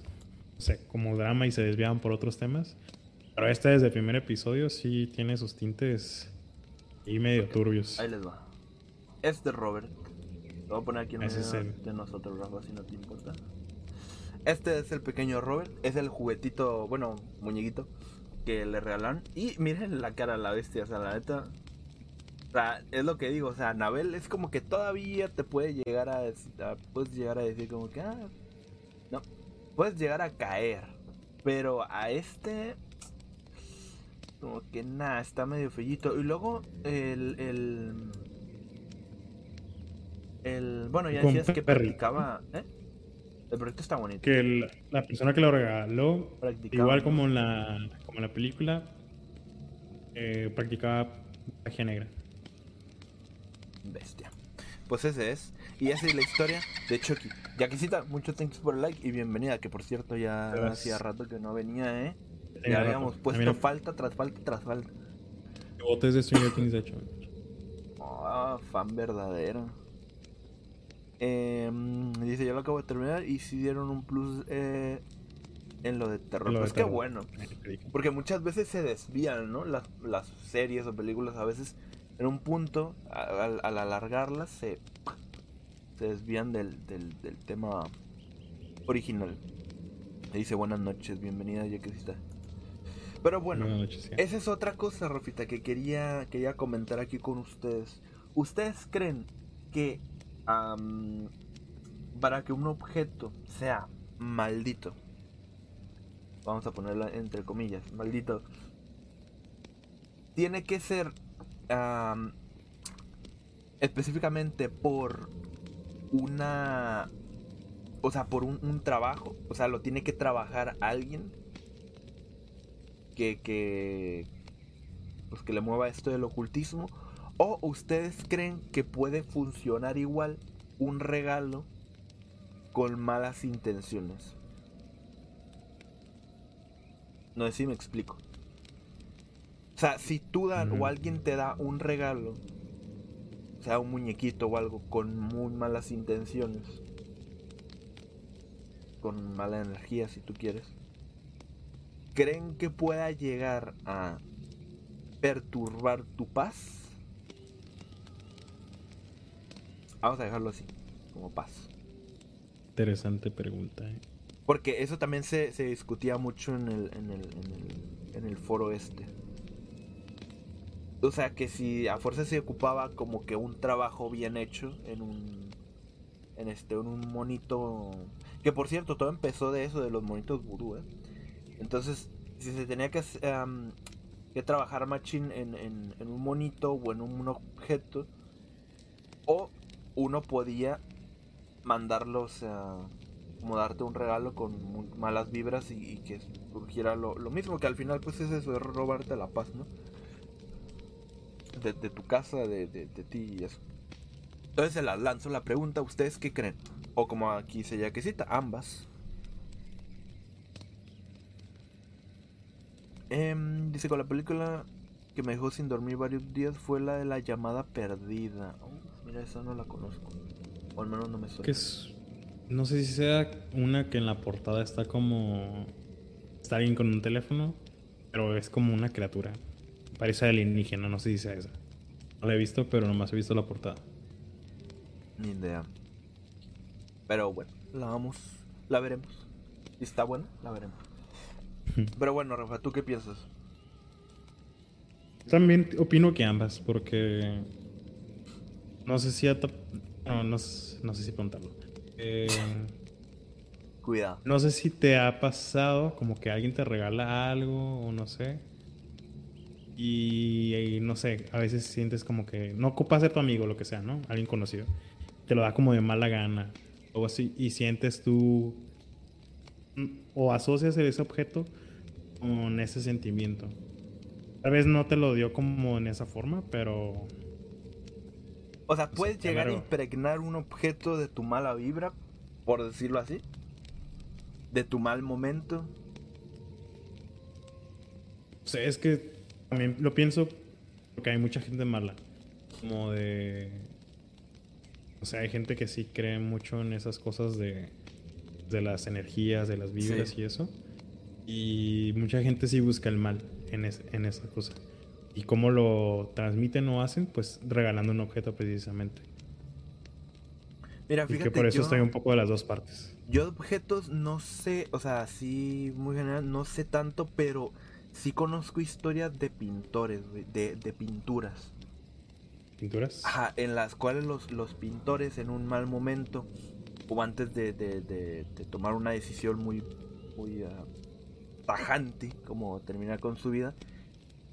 [SPEAKER 3] no sé, como drama y se desviaban por otros temas. Pero esta desde el primer episodio sí tiene sus tintes y medio turbios.
[SPEAKER 2] Ahí les va. Es de Robert. Lo voy a poner aquí en medio
[SPEAKER 3] el-
[SPEAKER 2] de nosotros, Rafa, si no te importa. Este es el pequeño Robert. Es el juguetito, bueno, muñequito que le regalan. Y miren la cara de la bestia, o sea, la neta. O sea, es lo que digo, o sea, Anabel es como que todavía te puede llegar a, a- puedes llegar a decir como que ah, no, puedes llegar a caer, pero a este como que nada, está medio fellito. Y luego el el el bueno, ya decías que practicaba, ¿eh? El proyecto está bonito.
[SPEAKER 3] que el- la persona que lo regaló,
[SPEAKER 2] Practicaba,
[SPEAKER 3] igual como en la, como en la película, eh, practicaba magia negra.
[SPEAKER 2] Bestia. Pues ese es. Y esa es la historia de Chucky. Yaquisita, mucho thanks por el like y bienvenida. Que por cierto, ya
[SPEAKER 3] Gracias.
[SPEAKER 2] hacía rato que no venía, ¿eh?
[SPEAKER 3] Tenía
[SPEAKER 2] Ya habíamos puesto falta tras falta tras falta.
[SPEAKER 3] botes de Stranger Things, de hecho.
[SPEAKER 2] Ah, fan verdadero. Em, dice, yo lo acabo de terminar y si dieron un plus eh, en lo de terror.
[SPEAKER 3] Lo de
[SPEAKER 2] pues qué
[SPEAKER 3] terror.
[SPEAKER 2] bueno. Porque muchas veces se desvían, ¿no? Las, las series o películas a veces en un punto, al, al alargarlas, se, se desvían del, del, del tema original. Le dice buenas noches, bienvenida ya que está. Pero bueno,
[SPEAKER 3] noches,
[SPEAKER 2] esa es otra cosa, Rafita, que quería, quería comentar aquí con ustedes. ¿Ustedes creen que para que un objeto sea maldito, vamos a ponerlo entre comillas, maldito, tiene que ser am, específicamente por una... O sea, por un, un trabajo. O sea, lo tiene que trabajar alguien que, que, pues que le mueva esto del ocultismo. ¿O ustedes creen que puede funcionar igual un regalo con malas intenciones? No sé si me explico. O sea, si tú dan o alguien te da un regalo, sea, un muñequito o algo con muy malas intenciones, con mala energía si tú quieres, ¿creen que pueda llegar a perturbar tu paz? Vamos a dejarlo así, como paz.
[SPEAKER 3] Interesante pregunta. eh.
[SPEAKER 2] Porque eso también se, se discutía mucho en el, en, el, en, el, en el foro este. O sea, que si a fuerza se ocupaba como que un trabajo bien hecho en un. En este, en un monito. Que por cierto, todo empezó de eso, de los monitos vudú, ¿eh? Entonces, si se tenía que, am, que trabajar machine en, en, en un monito o en un objeto, o uno podía mandarlos a como darte un regalo con malas vibras y, que surgiera lo, lo mismo que al final pues es eso es robarte la paz no de, tu casa de, de, ti y eso entonces se las lanzo la pregunta ustedes qué creen O como aquí se ya que cita, ambas. Em, dice con la película que me dejó sin dormir varios días fue la de la llamada perdida. Oh, mira, esa no la conozco. O al menos no me suena.
[SPEAKER 3] Que es. No sé si sea una que en la portada está como. Está alguien con un teléfono, pero es como una criatura. Parece alienígena, no sé si sea esa. No la he visto, pero nomás he visto la portada.
[SPEAKER 2] Ni idea. Pero bueno, la vamos. La veremos. Si está buena, la veremos. Pero bueno, Rafa, ¿tú qué piensas?
[SPEAKER 3] También opino que ambas, porque no sé si ata- no, no, sé si preguntarlo. Eh,
[SPEAKER 2] Cuidado.
[SPEAKER 3] no sé si te ha pasado como que alguien te regala algo o no sé. Y, y no sé, a veces sientes como que no ocupa ser tu amigo, lo que sea, ¿no? Alguien conocido. Te lo da como de mala gana o así y sientes tú mm, o asocias ese objeto con ese sentimiento. Tal vez no te lo dio como en esa forma, pero
[SPEAKER 2] O sea, puedes llegar a impregnar un objeto de tu mala vibra, por decirlo así. De tu mal momento.
[SPEAKER 3] O sea, es que también lo pienso porque hay mucha gente mala. Como de. O sea, hay gente que sí cree mucho en esas cosas de, de las energías, de las vibras
[SPEAKER 2] Sí.
[SPEAKER 3] y eso. Y mucha gente sí busca el mal en, es- en esa cosa. ¿Y cómo lo transmiten o hacen? Pues regalando un objeto precisamente.
[SPEAKER 2] Mira,
[SPEAKER 3] Y
[SPEAKER 2] fíjate,
[SPEAKER 3] que por eso
[SPEAKER 2] yo,
[SPEAKER 3] estoy un poco de las dos partes.
[SPEAKER 2] yo de objetos no sé, o sea, sí, muy general, no sé tanto, pero sí conozco historias de pintores, de, de pinturas.
[SPEAKER 3] ¿Pinturas?
[SPEAKER 2] Ajá, en las cuales los, los pintores en un mal momento o antes de, de- de- de tomar una decisión muy, muy ah, tajante, como terminar con su vida,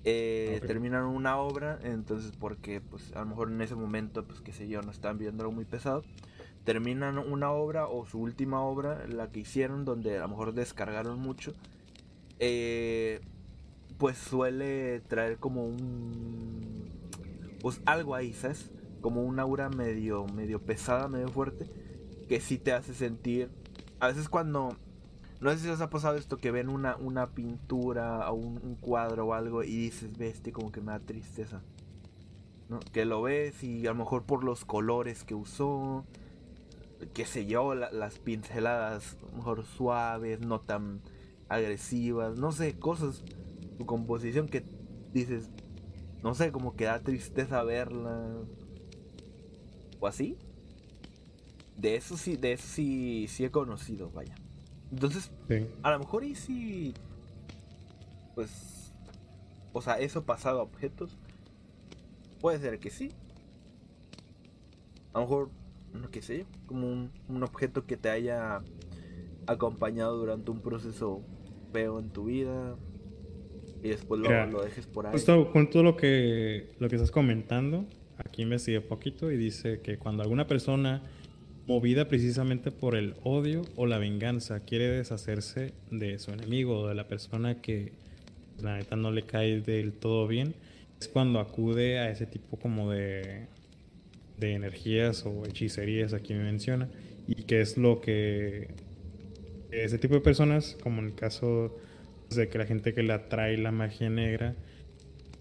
[SPEAKER 2] eh,
[SPEAKER 3] Ok.
[SPEAKER 2] terminan una obra, entonces porque pues a lo mejor en ese momento, pues qué sé yo, no estaban viendo algo muy pesado, terminan una obra o su última obra, la que hicieron, donde a lo mejor descargaron mucho, eh, pues suele traer como un pues algo ahí, ¿sabes? Como un aura medio, medio pesada, medio fuerte, que sí te hace sentir. A veces cuando. No sé si os ha pasado esto que ven una, una pintura o un, cuadro o algo y dices, ve, este como que me da tristeza. ¿no? Que lo ves y a lo mejor por los colores que usó, qué sé yo, la- las pinceladas mejor suaves, no tan agresivas, no sé, cosas, su composición que dices, no sé, como que da tristeza verla. O así. De eso sí, de eso sí, sí he conocido, vaya. Entonces,
[SPEAKER 3] Sí.
[SPEAKER 2] a lo mejor y sí. Pues. O sea, eso pasado a objetos. Puede ser que sí. A lo mejor, no qué sé yo, como un, un objeto que te haya acompañado durante un proceso feo en tu vida. Y después lo,
[SPEAKER 3] Mira,
[SPEAKER 2] lo dejes por ahí.
[SPEAKER 3] Justo con todo lo que, lo que estás comentando, aquí investigué poquito y dice que cuando alguna persona movida precisamente por el odio o la venganza. Quiere deshacerse de su enemigo o de la persona que la neta no le cae del todo bien, es cuando acude a ese tipo como de, de energías o hechicerías aquí me menciona. Y que es lo que ese tipo de personas, como en el caso de que la gente que le atrae la magia negra,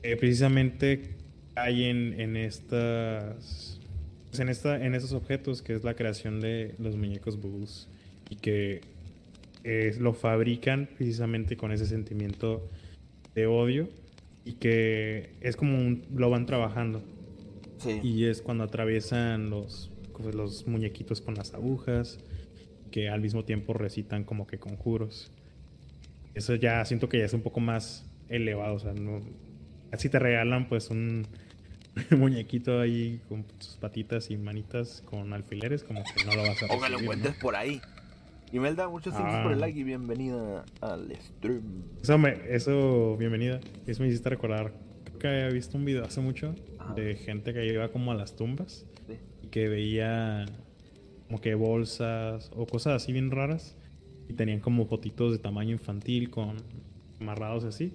[SPEAKER 3] eh, precisamente hay en, en estas pues, en esta en estos objetos que es la creación de los muñecos vudús y que eh, lo fabrican precisamente con ese sentimiento de odio y que es como un- lo van trabajando
[SPEAKER 2] Sí.
[SPEAKER 3] y es cuando atraviesan los, pues, los muñequitos con las agujas, que al mismo tiempo recitan como que conjuros. Eso ya siento que ya es un poco más elevado, o sea, no... Así te regalan pues un (laughs) muñequito ahí con sus patitas y manitas con alfileres, como que no lo vas a
[SPEAKER 2] O que lo
[SPEAKER 3] recibir, ¿no?
[SPEAKER 2] encuentres por ahí. Imelda, muchas gracias por el
[SPEAKER 3] Ah.
[SPEAKER 2] like y bienvenida al stream.
[SPEAKER 3] Eso, me, eso, bienvenida. Eso me hiciste recordar. Creo que había visto un video hace mucho
[SPEAKER 2] Ajá.
[SPEAKER 3] de gente que iba como a las tumbas
[SPEAKER 2] Sí.
[SPEAKER 3] y que veía como que bolsas o cosas así bien raras y tenían como fotitos de tamaño infantil con amarrados así.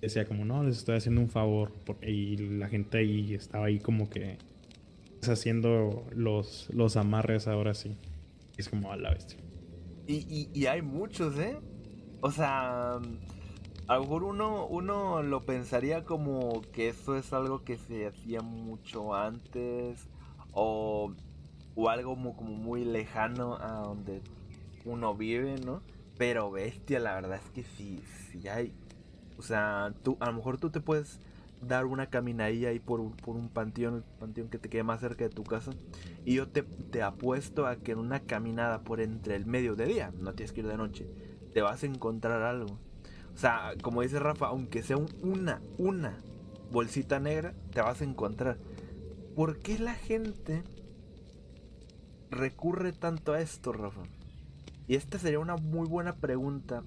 [SPEAKER 3] Decía como, no, les estoy haciendo un favor. Y la gente ahí estaba ahí como que haciendo los, los amarres ahora sí. es como a la bestia.
[SPEAKER 2] Y, y, hay muchos, ¿eh? O sea, a lo mejor uno, uno lo pensaría como que eso es algo que se hacía mucho antes o, o algo mu- como muy lejano a donde uno vive, ¿no? Pero bestia, la verdad es que sí, sí hay. O sea, tú, a lo mejor tú te puedes dar una caminadilla ahí por un, por un panteón, el panteón que te quede más cerca de tu casa. Y yo te, te apuesto a que en una caminada por entre el medio de día, no tienes que ir de noche, te vas a encontrar algo. O sea, como dice Rafa, aunque sea un- una, una bolsita negra, te vas a encontrar. ¿Por qué la gente recurre tanto a esto, Rafa? Y esta sería una muy buena pregunta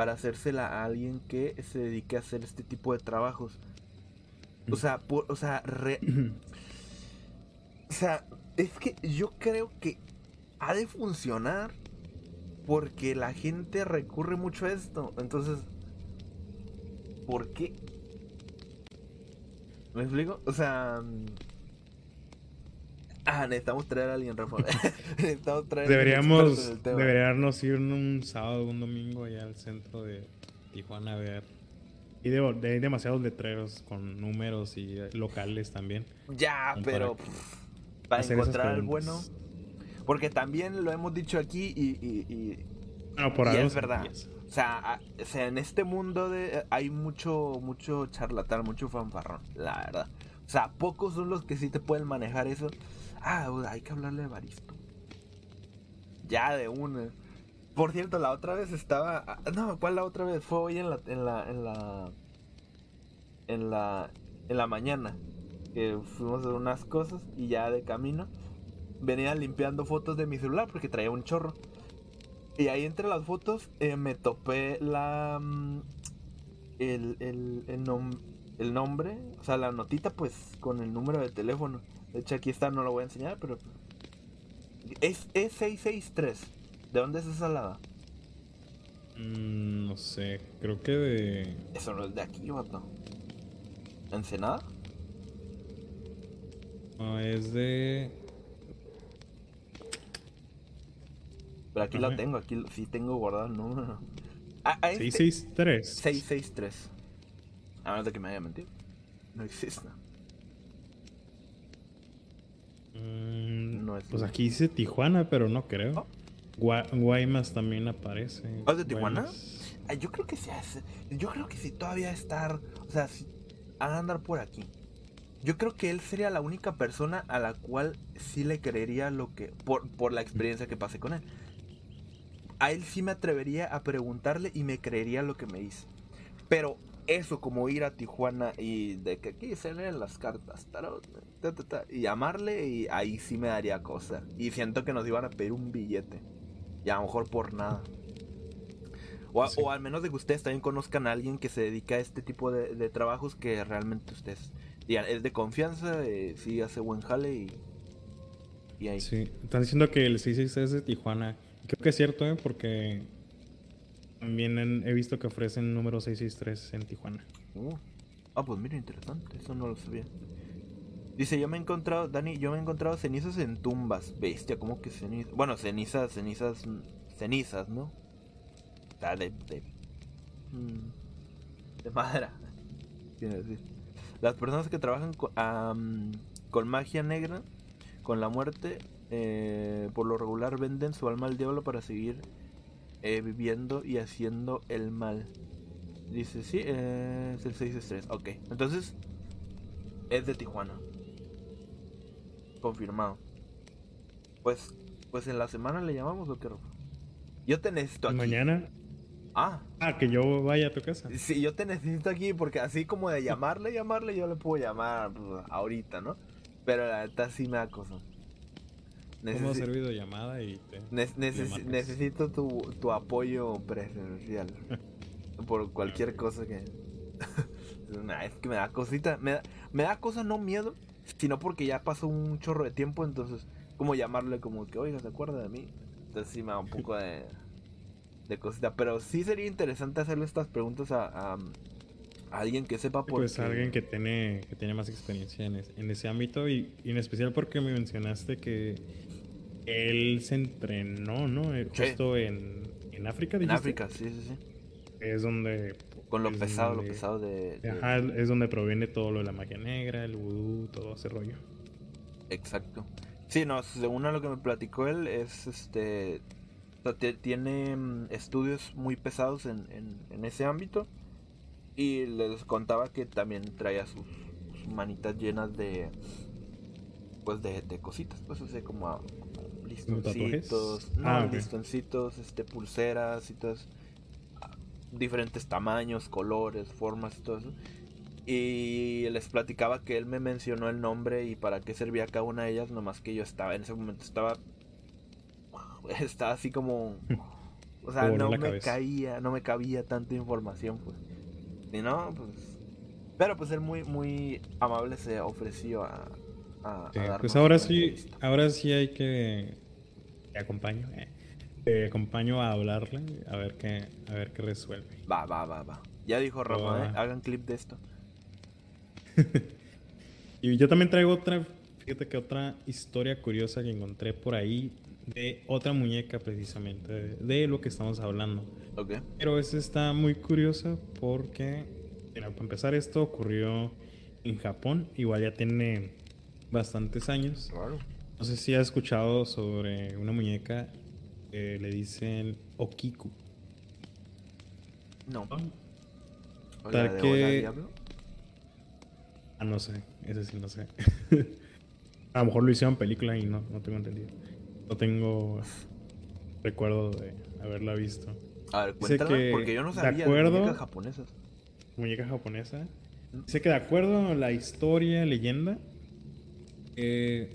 [SPEAKER 2] para hacérsela a alguien que se dedique a hacer este tipo de trabajos. O sea, por- o sea, o sea, es que yo creo que ha de funcionar porque la gente recurre mucho a esto. Entonces, ¿por qué? ¿Me explico? O sea... Ah, necesitamos traer a alguien, Rafa. (laughs) necesitamos traer
[SPEAKER 3] Deberíamos,
[SPEAKER 2] el
[SPEAKER 3] deberíamos ir un sábado o un domingo allá al centro de Tijuana a ver. Y de, de- hay demasiados letreros con números y eh, locales también.
[SPEAKER 2] Ya, pero
[SPEAKER 3] para
[SPEAKER 2] pff, encontrar al bueno. Porque también lo hemos dicho aquí y, y- y-
[SPEAKER 3] No, por
[SPEAKER 2] y es verdad. O sea, o sea, en este mundo de, hay mucho, mucho charlatán, mucho fanfarrón, la verdad. O sea, pocos son los que sí te pueden manejar eso. Ah, hay que hablarle de Baristo. Ya de una. Por cierto, la otra vez estaba. ah, No, ¿cuál la otra vez? Fue hoy en la. En la. En la. En la, en la mañana. Que fuimos a hacer unas cosas y ya de camino. Venía limpiando fotos de mi celular porque traía un chorro. Y ahí entre las fotos eh, me topé la. mm, El, el, el, nom- el nombre, o sea, la notita, pues con el número de teléfono. De hecho, aquí está, no lo voy a enseñar, pero. Es, es 663. ¿De dónde es esa lada?
[SPEAKER 3] Mm, no sé, creo que de.
[SPEAKER 2] Eso no es de aquí, vato. ¿Ensenada?
[SPEAKER 3] No, es de.
[SPEAKER 2] Pero aquí la tengo, aquí sí tengo guardado el número. Ah, a este-
[SPEAKER 3] 663.
[SPEAKER 2] 663. A menos de que me haya mentido. No existe.
[SPEAKER 3] Mm,
[SPEAKER 2] No es
[SPEAKER 3] pues aquí dice Tijuana, pero no creo. Gua- Guaymas también aparece.
[SPEAKER 2] ¿Ah, es de Tijuana? Ah, Yo creo que sí Yo creo que sí todavía estar. O sea, sí, ha de andar por aquí. Yo creo que él sería la única persona a la cual sí le creería lo que. Por, por la experiencia que pasé con él. A él sí me atrevería a preguntarle y me creería lo que me dice. Pero eso, como ir a Tijuana y de que aquí se leen las cartas, tarot, ta, ta, ta, y llamarle, y ahí sí me daría cosa. Y siento que nos iban a pedir un billete. Y a lo mejor por nada. O, a-
[SPEAKER 3] Sí.
[SPEAKER 2] o al menos de que ustedes también conozcan a alguien que se dedica a este tipo de, de trabajos que realmente ustedes digan, es de confianza, eh, sí hace buen jale y, y ahí.
[SPEAKER 3] Sí, están diciendo que el 663 es de Tijuana. Creo que es cierto, ¿eh? Porque también he visto que ofrecen número 663 en Tijuana.
[SPEAKER 2] Uh. Ah, pues mira, interesante, eso no lo sabía. Dice, yo me he encontrado, Dani, yo me he encontrado cenizas en tumbas. Bestia, ¿cómo que cenizas? Bueno, cenizas, cenizas, cenizas, ¿no? Sea, de, de, mm, de madera. (laughs) Las personas que trabajan con, am, con magia negra, con la muerte, eh, por lo regular venden su alma al diablo para seguir eh, viviendo y haciendo el mal. Dice, sí, eh, es el 663. Ok, entonces es de Tijuana. Confirmado. Pues, pues en la semana le llamamos o qué, Rafa? Yo te necesito aquí.
[SPEAKER 3] Mañana.
[SPEAKER 2] Ah,
[SPEAKER 3] Ah, que yo vaya a tu casa.
[SPEAKER 2] sí, yo te necesito aquí porque así como de llamarle, llamarle, yo le puedo llamar pues, ahorita, ¿no? Pero la neta sí me da cosa. Necesi-
[SPEAKER 3] hacer videollamada y te...
[SPEAKER 2] Ne- neces- necesito tu, tu apoyo presencial. (laughs) por cualquier cosa que. (laughs) Es que me da cosita. Me da, me da cosa no miedo, sino porque ya pasó un chorro de tiempo. Entonces, como llamarle, como que, oiga, ¿se acuerda de mí? Entonces, sí me da un poco de, de cosita. Pero sí sería interesante hacerle estas preguntas a alguien que sepa por
[SPEAKER 3] Pues alguien que tiene, que tiene más experiencia en, es- en ese ámbito y, y en especial porque me mencionaste que él se entrenó, ¿no? Eh,
[SPEAKER 2] Sí.
[SPEAKER 3] Justo en, en África,
[SPEAKER 2] En
[SPEAKER 3] dijiste.
[SPEAKER 2] África, sí, sí, sí.
[SPEAKER 3] Es donde...
[SPEAKER 2] Con lo
[SPEAKER 3] es
[SPEAKER 2] pesado, lo
[SPEAKER 3] donde-
[SPEAKER 2] pesado de... de-
[SPEAKER 3] Ajá, es donde proviene todo lo de la magia negra, el vudú, todo ese rollo.
[SPEAKER 2] Exacto. Sí, no, según a lo que me platicó él, es este. o sea, tiene mm, estudios muy pesados en, en, en ese ámbito. Y les contaba que también traía sus, sus manitas llenas de. Pues de, de cositas, pues, o sea, como a- como listoncitos. No,
[SPEAKER 3] Ah,
[SPEAKER 2] listoncitos, este, pulseras y todo eso. Ah, Diferentes tamaños, colores, formas y todo eso. Y les platicaba que él me mencionó el nombre y para qué servía cada una de ellas, nomás que yo estaba, en ese momento estaba. (laughs) Estaba así como. O sea, no me
[SPEAKER 3] cabeza.
[SPEAKER 2] caía, no me cabía tanta información, pues. Y no, pues. Pero pues él muy, muy amable se ofreció a. a- a
[SPEAKER 3] pues ahora sí, ahora sí hay que... Te acompaño, eh. Te acompaño a hablarle, a ver qué, a ver qué resuelve.
[SPEAKER 2] Va, va, va, va. Ya dijo Rafa. ¿eh? Hagan clip de esto. (laughs)
[SPEAKER 3] Y yo también traigo otra, fíjate que otra historia curiosa que encontré por ahí de otra muñeca precisamente, de, de lo que estamos hablando.
[SPEAKER 2] Ok.
[SPEAKER 3] Pero esta está muy curiosa porque, mira, para empezar esto ocurrió en Japón, igual ya tiene bastantes años.
[SPEAKER 2] Claro.
[SPEAKER 3] No sé si has escuchado sobre una muñeca que le dicen Okiku.
[SPEAKER 2] No.
[SPEAKER 3] Tal
[SPEAKER 2] Hola, de
[SPEAKER 3] que-
[SPEAKER 2] Hola, Diablo.
[SPEAKER 3] Ah, no sé, ese sí no sé. (laughs) A lo mejor lo hicieron película y no, no tengo entendido. No tengo recuerdo de haberla visto.
[SPEAKER 2] A ver, cuéntala,
[SPEAKER 3] que,
[SPEAKER 2] porque yo no
[SPEAKER 3] de
[SPEAKER 2] sabía de
[SPEAKER 3] acuerdo-
[SPEAKER 2] muñecas japonesas.
[SPEAKER 3] Muñeca japonesa. Dice que de acuerdo a la historia, leyenda, eh,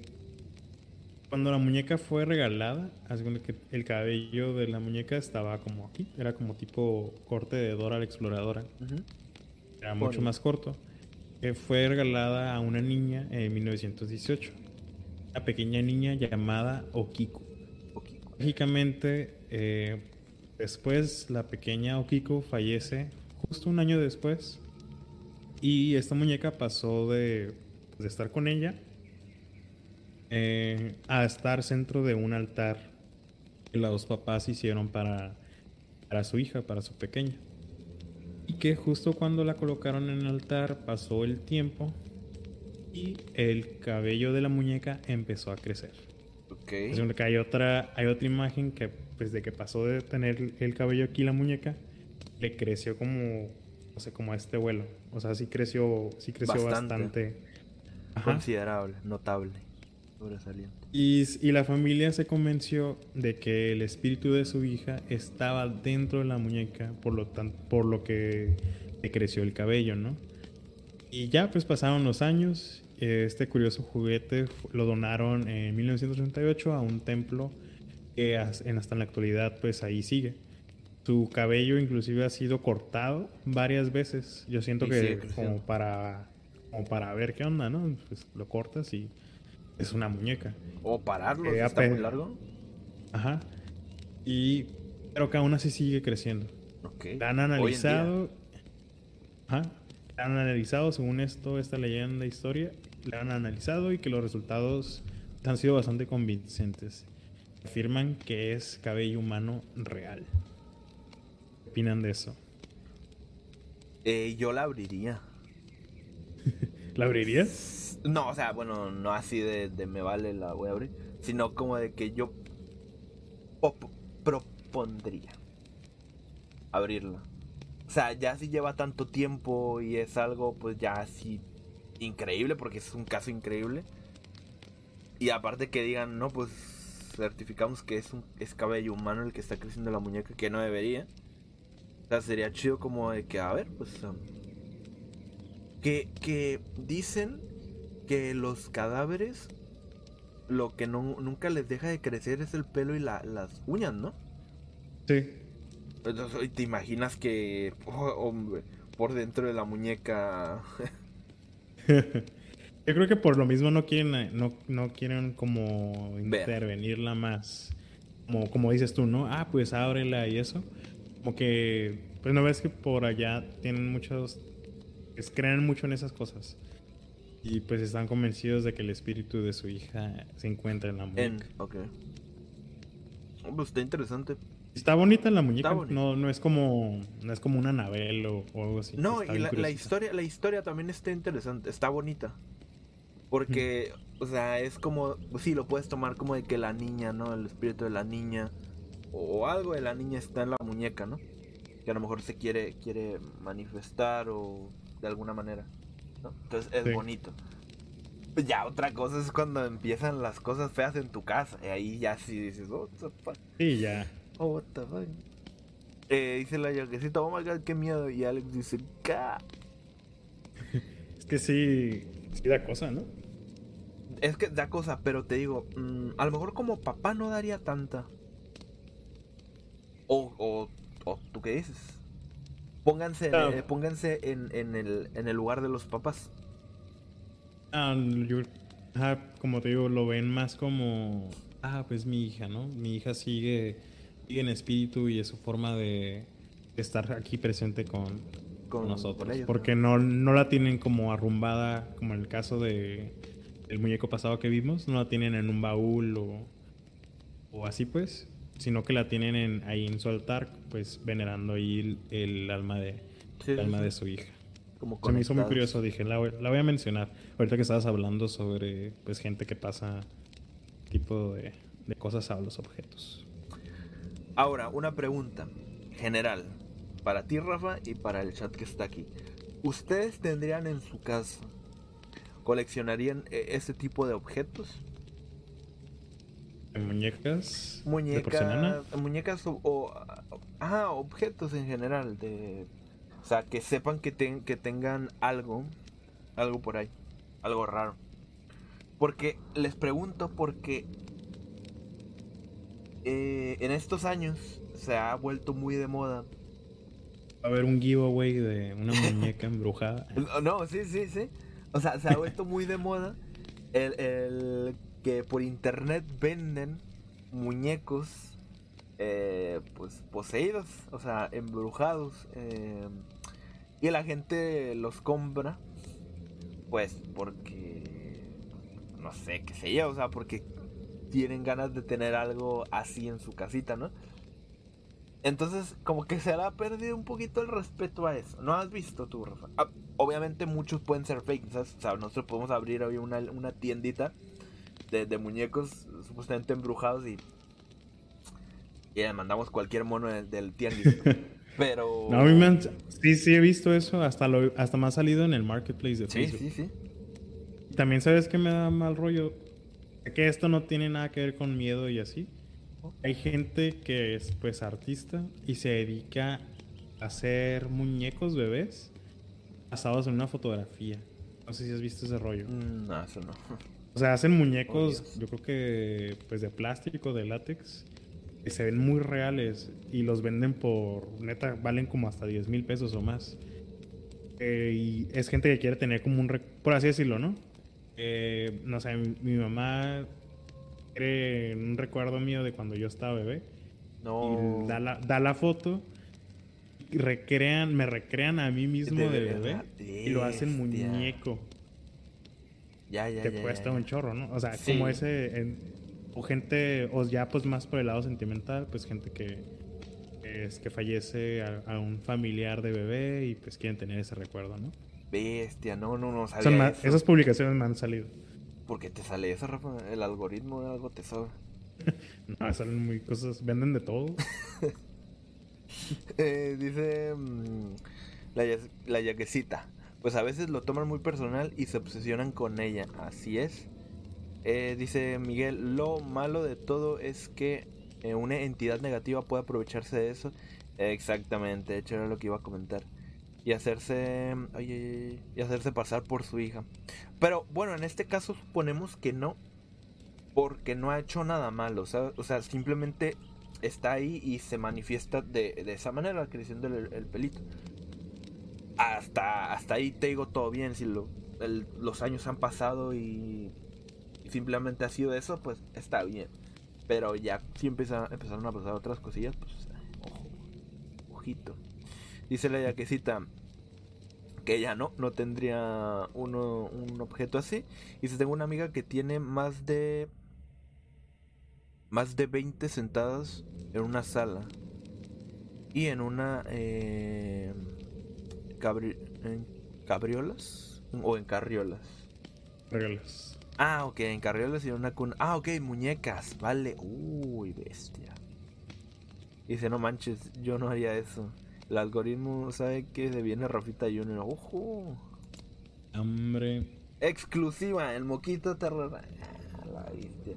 [SPEAKER 3] cuando la muñeca fue regalada, de que el cabello de la muñeca estaba como aquí, era como tipo corte de Dora la exploradora. Era mucho más corto, que fue regalada a una niña en 1918. Una pequeña niña llamada Okiko. Lógicamente, eh, después la pequeña Okiko fallece justo un año después. Y esta muñeca pasó de, de estar con ella eh, a estar centro de un altar que los papás hicieron para, para su hija, para su pequeña. Y que justo cuando la colocaron en el altar pasó el tiempo y el cabello de la muñeca empezó a crecer.
[SPEAKER 2] Ok.
[SPEAKER 3] Es donde que hay otra, hay otra imagen que pues de que pasó de tener el cabello aquí la muñeca, le creció como, no sé, como a este vuelo. O sea, sí creció, sí creció
[SPEAKER 2] Bastante.
[SPEAKER 3] bastante.
[SPEAKER 2] Considerable, notable, sobresaliente.
[SPEAKER 3] Y, y la familia se convenció de que el espíritu de su hija estaba dentro de la muñeca, por lo, tan, por lo que le creció el cabello, ¿no? Y ya pues pasaron los años, este curioso juguete lo donaron en 1938 a un templo que hasta en la actualidad pues ahí sigue. Su cabello inclusive ha sido cortado varias veces. Yo siento
[SPEAKER 2] Y
[SPEAKER 3] que
[SPEAKER 2] creciendo.
[SPEAKER 3] como para, como para ver qué onda, ¿no? Pues lo cortas y es una muñeca.
[SPEAKER 2] O pararlo,
[SPEAKER 3] Eh,
[SPEAKER 2] está muy largo.
[SPEAKER 3] Ajá. Y pero que aún así sigue creciendo.
[SPEAKER 2] Ok.
[SPEAKER 3] La han analizado. Ajá. La han analizado según esto, esta leyenda, historia. La han analizado y que los resultados han sido bastante convincentes. Afirman que es cabello humano real. ¿Qué opinan de eso?
[SPEAKER 2] Eh, yo la abriría. (laughs)
[SPEAKER 3] ¿La abrirías?
[SPEAKER 2] No, o sea, bueno, no así de, de me vale la voy a abrir, sino como de que yo op- propondría abrirla. O sea, ya si lleva tanto tiempo y es algo pues ya así increíble, porque es un caso increíble. Y aparte que digan, no, pues certificamos que es un es cabello humano el que está creciendo la muñeca, que no debería. O sea, sería chido como de que, a ver, pues... um, que, que dicen que los cadáveres lo que no, nunca les deja de crecer es el pelo y la- las uñas, ¿no?
[SPEAKER 3] Sí.
[SPEAKER 2] ¿Te imaginas que oh, hombre, por dentro de la muñeca... (laughs)
[SPEAKER 3] Yo creo que por lo mismo no quieren, no, no quieren como intervenirla más. Como, como dices tú, ¿no? Ah, pues ábrela y eso. Como que, pues no ves que por allá tienen muchos, pues creen mucho en esas cosas. Y pues están convencidos de que el espíritu de su hija se encuentra en la muñeca.
[SPEAKER 2] En, ok. Oh, Pues está interesante.
[SPEAKER 3] Está bonita la muñeca, no, no es como no es como una Anabel o, o algo así.
[SPEAKER 2] No,
[SPEAKER 3] Está
[SPEAKER 2] y la, la historia, la historia también está interesante, está bonita. Porque, o sea, es como, sí, lo puedes tomar como de que la niña, ¿no? El espíritu de la niña. O algo de la niña está en la muñeca, ¿no? Que a lo mejor se quiere, quiere manifestar o de alguna manera. ¿no? Entonces es
[SPEAKER 3] Sí.
[SPEAKER 2] bonito. Ya otra cosa es cuando empiezan las cosas feas en tu casa. Y ahí ya sí dices, oh.
[SPEAKER 3] Sí, ya.
[SPEAKER 2] Oh, what the fuck. Eh, dice la yaquecita, oh my god, qué miedo. Y Alex dice, "Ca".
[SPEAKER 3] Es que sí, sí da cosa, ¿no?
[SPEAKER 2] Es que da cosa, pero te digo, mm, a lo mejor como papá no daría tanta. O, o, o ¿tú qué dices? Pónganse, en-
[SPEAKER 3] Ah.
[SPEAKER 2] eh, pónganse en, en el, en el lugar de los papás.
[SPEAKER 3] Ah, yo, ajá, como te digo, lo ven más como, ah, pues mi hija, ¿no? Mi hija sigue en espíritu y es su forma de, estar aquí presente con,
[SPEAKER 2] Con-
[SPEAKER 3] nosotros.
[SPEAKER 2] con ellos,
[SPEAKER 3] porque no, no la tienen como arrumbada, como en el caso de el muñeco pasado que vimos, no la tienen en un baúl o, o así pues, sino que la tienen en, ahí en su altar, pues venerando ahí el, el alma de,
[SPEAKER 2] Sí,
[SPEAKER 3] el
[SPEAKER 2] sí,
[SPEAKER 3] alma
[SPEAKER 2] sí.
[SPEAKER 3] de su hija.
[SPEAKER 2] Como
[SPEAKER 3] Se me hizo muy curioso, dije, la, voy- la voy a mencionar. Ahorita que estabas hablando sobre pues gente que pasa tipo de, de cosas a los objetos.
[SPEAKER 2] Ahora, una pregunta general. Para ti, Rafa, y para el chat que está aquí. ¿Ustedes tendrían en su casa, coleccionarían este tipo de objetos?
[SPEAKER 3] ¿De muñecas?
[SPEAKER 2] Muñecas, muñecas o, o- ah, objetos en general, de, o sea, que sepan que, ten- que tengan algo, algo por ahí, algo raro. Porque les pregunto porque eh, en estos años se ha vuelto muy de moda.
[SPEAKER 3] Va a haber un giveaway de una muñeca embrujada. (laughs)
[SPEAKER 2] No, sí, sí, sí. O sea, se ha vuelto muy de moda el, el que por internet venden muñecos eh, pues poseídos, o sea, embrujados. eh, y la gente los compra, pues porque, no sé, qué sé yo, o sea, porque tienen ganas de tener algo así en su casita, ¿no? Entonces, como que se le ha perdido un poquito el respeto a eso. ¿No has visto tú, Rafa? Ah, obviamente muchos pueden ser fake, ¿sabes? O sea, nosotros podemos abrir hoy una, una tiendita de, de muñecos supuestamente embrujados y, y le mandamos cualquier mono del, del tianguis. (laughs) Pero...
[SPEAKER 3] No, han- Sí, sí he visto eso. Hasta, lo, hasta me ha salido en el marketplace de
[SPEAKER 2] Sí,
[SPEAKER 3] Facebook.
[SPEAKER 2] sí, sí.
[SPEAKER 3] También sabes que me da mal rollo. Que esto no tiene nada que ver con miedo y así. Hay gente que es pues artista y se dedica a hacer muñecos bebés basados en una fotografía. No sé si has visto ese rollo.
[SPEAKER 2] Mm, No, eso no.
[SPEAKER 3] O sea, hacen
[SPEAKER 2] Oh,
[SPEAKER 3] muñecos,
[SPEAKER 2] Dios.
[SPEAKER 3] yo creo que pues de plástico, de látex, que se ven muy reales y los venden por, neta, valen como hasta 10 mil pesos o más. Eh, y es gente que quiere tener como un, por así decirlo, ¿no? Eh, no sé, mi, mi mamá quiere un recuerdo mío de cuando yo estaba bebé.
[SPEAKER 2] No.
[SPEAKER 3] Y da la, da la foto y recrean, me recrean a mí mismo
[SPEAKER 2] De
[SPEAKER 3] de,
[SPEAKER 2] bebé,
[SPEAKER 3] y lo hacen muñeco
[SPEAKER 2] Ya, ya,
[SPEAKER 3] te
[SPEAKER 2] ya,
[SPEAKER 3] cuesta
[SPEAKER 2] ya, ya.
[SPEAKER 3] un chorro, ¿no? O sea,
[SPEAKER 2] Sí.
[SPEAKER 3] como ese, en- o gente, o ya pues más por el lado sentimental, pues gente que es que fallece a, a un familiar de bebé y pues quieren tener ese recuerdo, ¿no?
[SPEAKER 2] Bestia, no, no, no sabía eso.
[SPEAKER 3] esas publicaciones me han salido.
[SPEAKER 2] ¿Por qué te sale eso, Rafa? El algoritmo de algo te sobra. (laughs)
[SPEAKER 3] No, salen muy cosas, venden de todo. (laughs)
[SPEAKER 2] Eh, dice mm, la, la yaquecita. Pues a veces lo toman muy personal y se obsesionan con ella. Así es. Eh, dice Miguel, lo malo de todo es que eh, una entidad negativa puede aprovecharse de eso. Exactamente, de hecho era lo que iba a comentar. Y hacerse, oye, y hacerse pasar por su hija. Pero bueno, en este caso suponemos que no. Porque no ha hecho nada malo. O sea, simplemente está ahí y se manifiesta de, de esa manera, creciendo el, el pelito. Hasta, hasta ahí te digo todo bien. Si lo- los años han pasado y, y simplemente ha sido eso, pues está bien. Pero ya si empezaron a pasar otras cosillas, pues ojo, ojito. Dice la yaquecita, que ella no, no tendría uno, un objeto así. Y si tengo una amiga que tiene más de más de 20 sentadas en una sala y en una eh, cabri- en cabriolas o en carriolas.
[SPEAKER 3] Regalas.
[SPEAKER 2] Ah, ok, en carriolas y en una cuna. Ah, ok, muñecas, vale. Uy, bestia. Dice, no manches, yo no haría eso. El algoritmo sabe que se viene Rafita Junior. Ojo.
[SPEAKER 3] Hambre.
[SPEAKER 2] Exclusiva, el moquito terror. Ah, la bestia.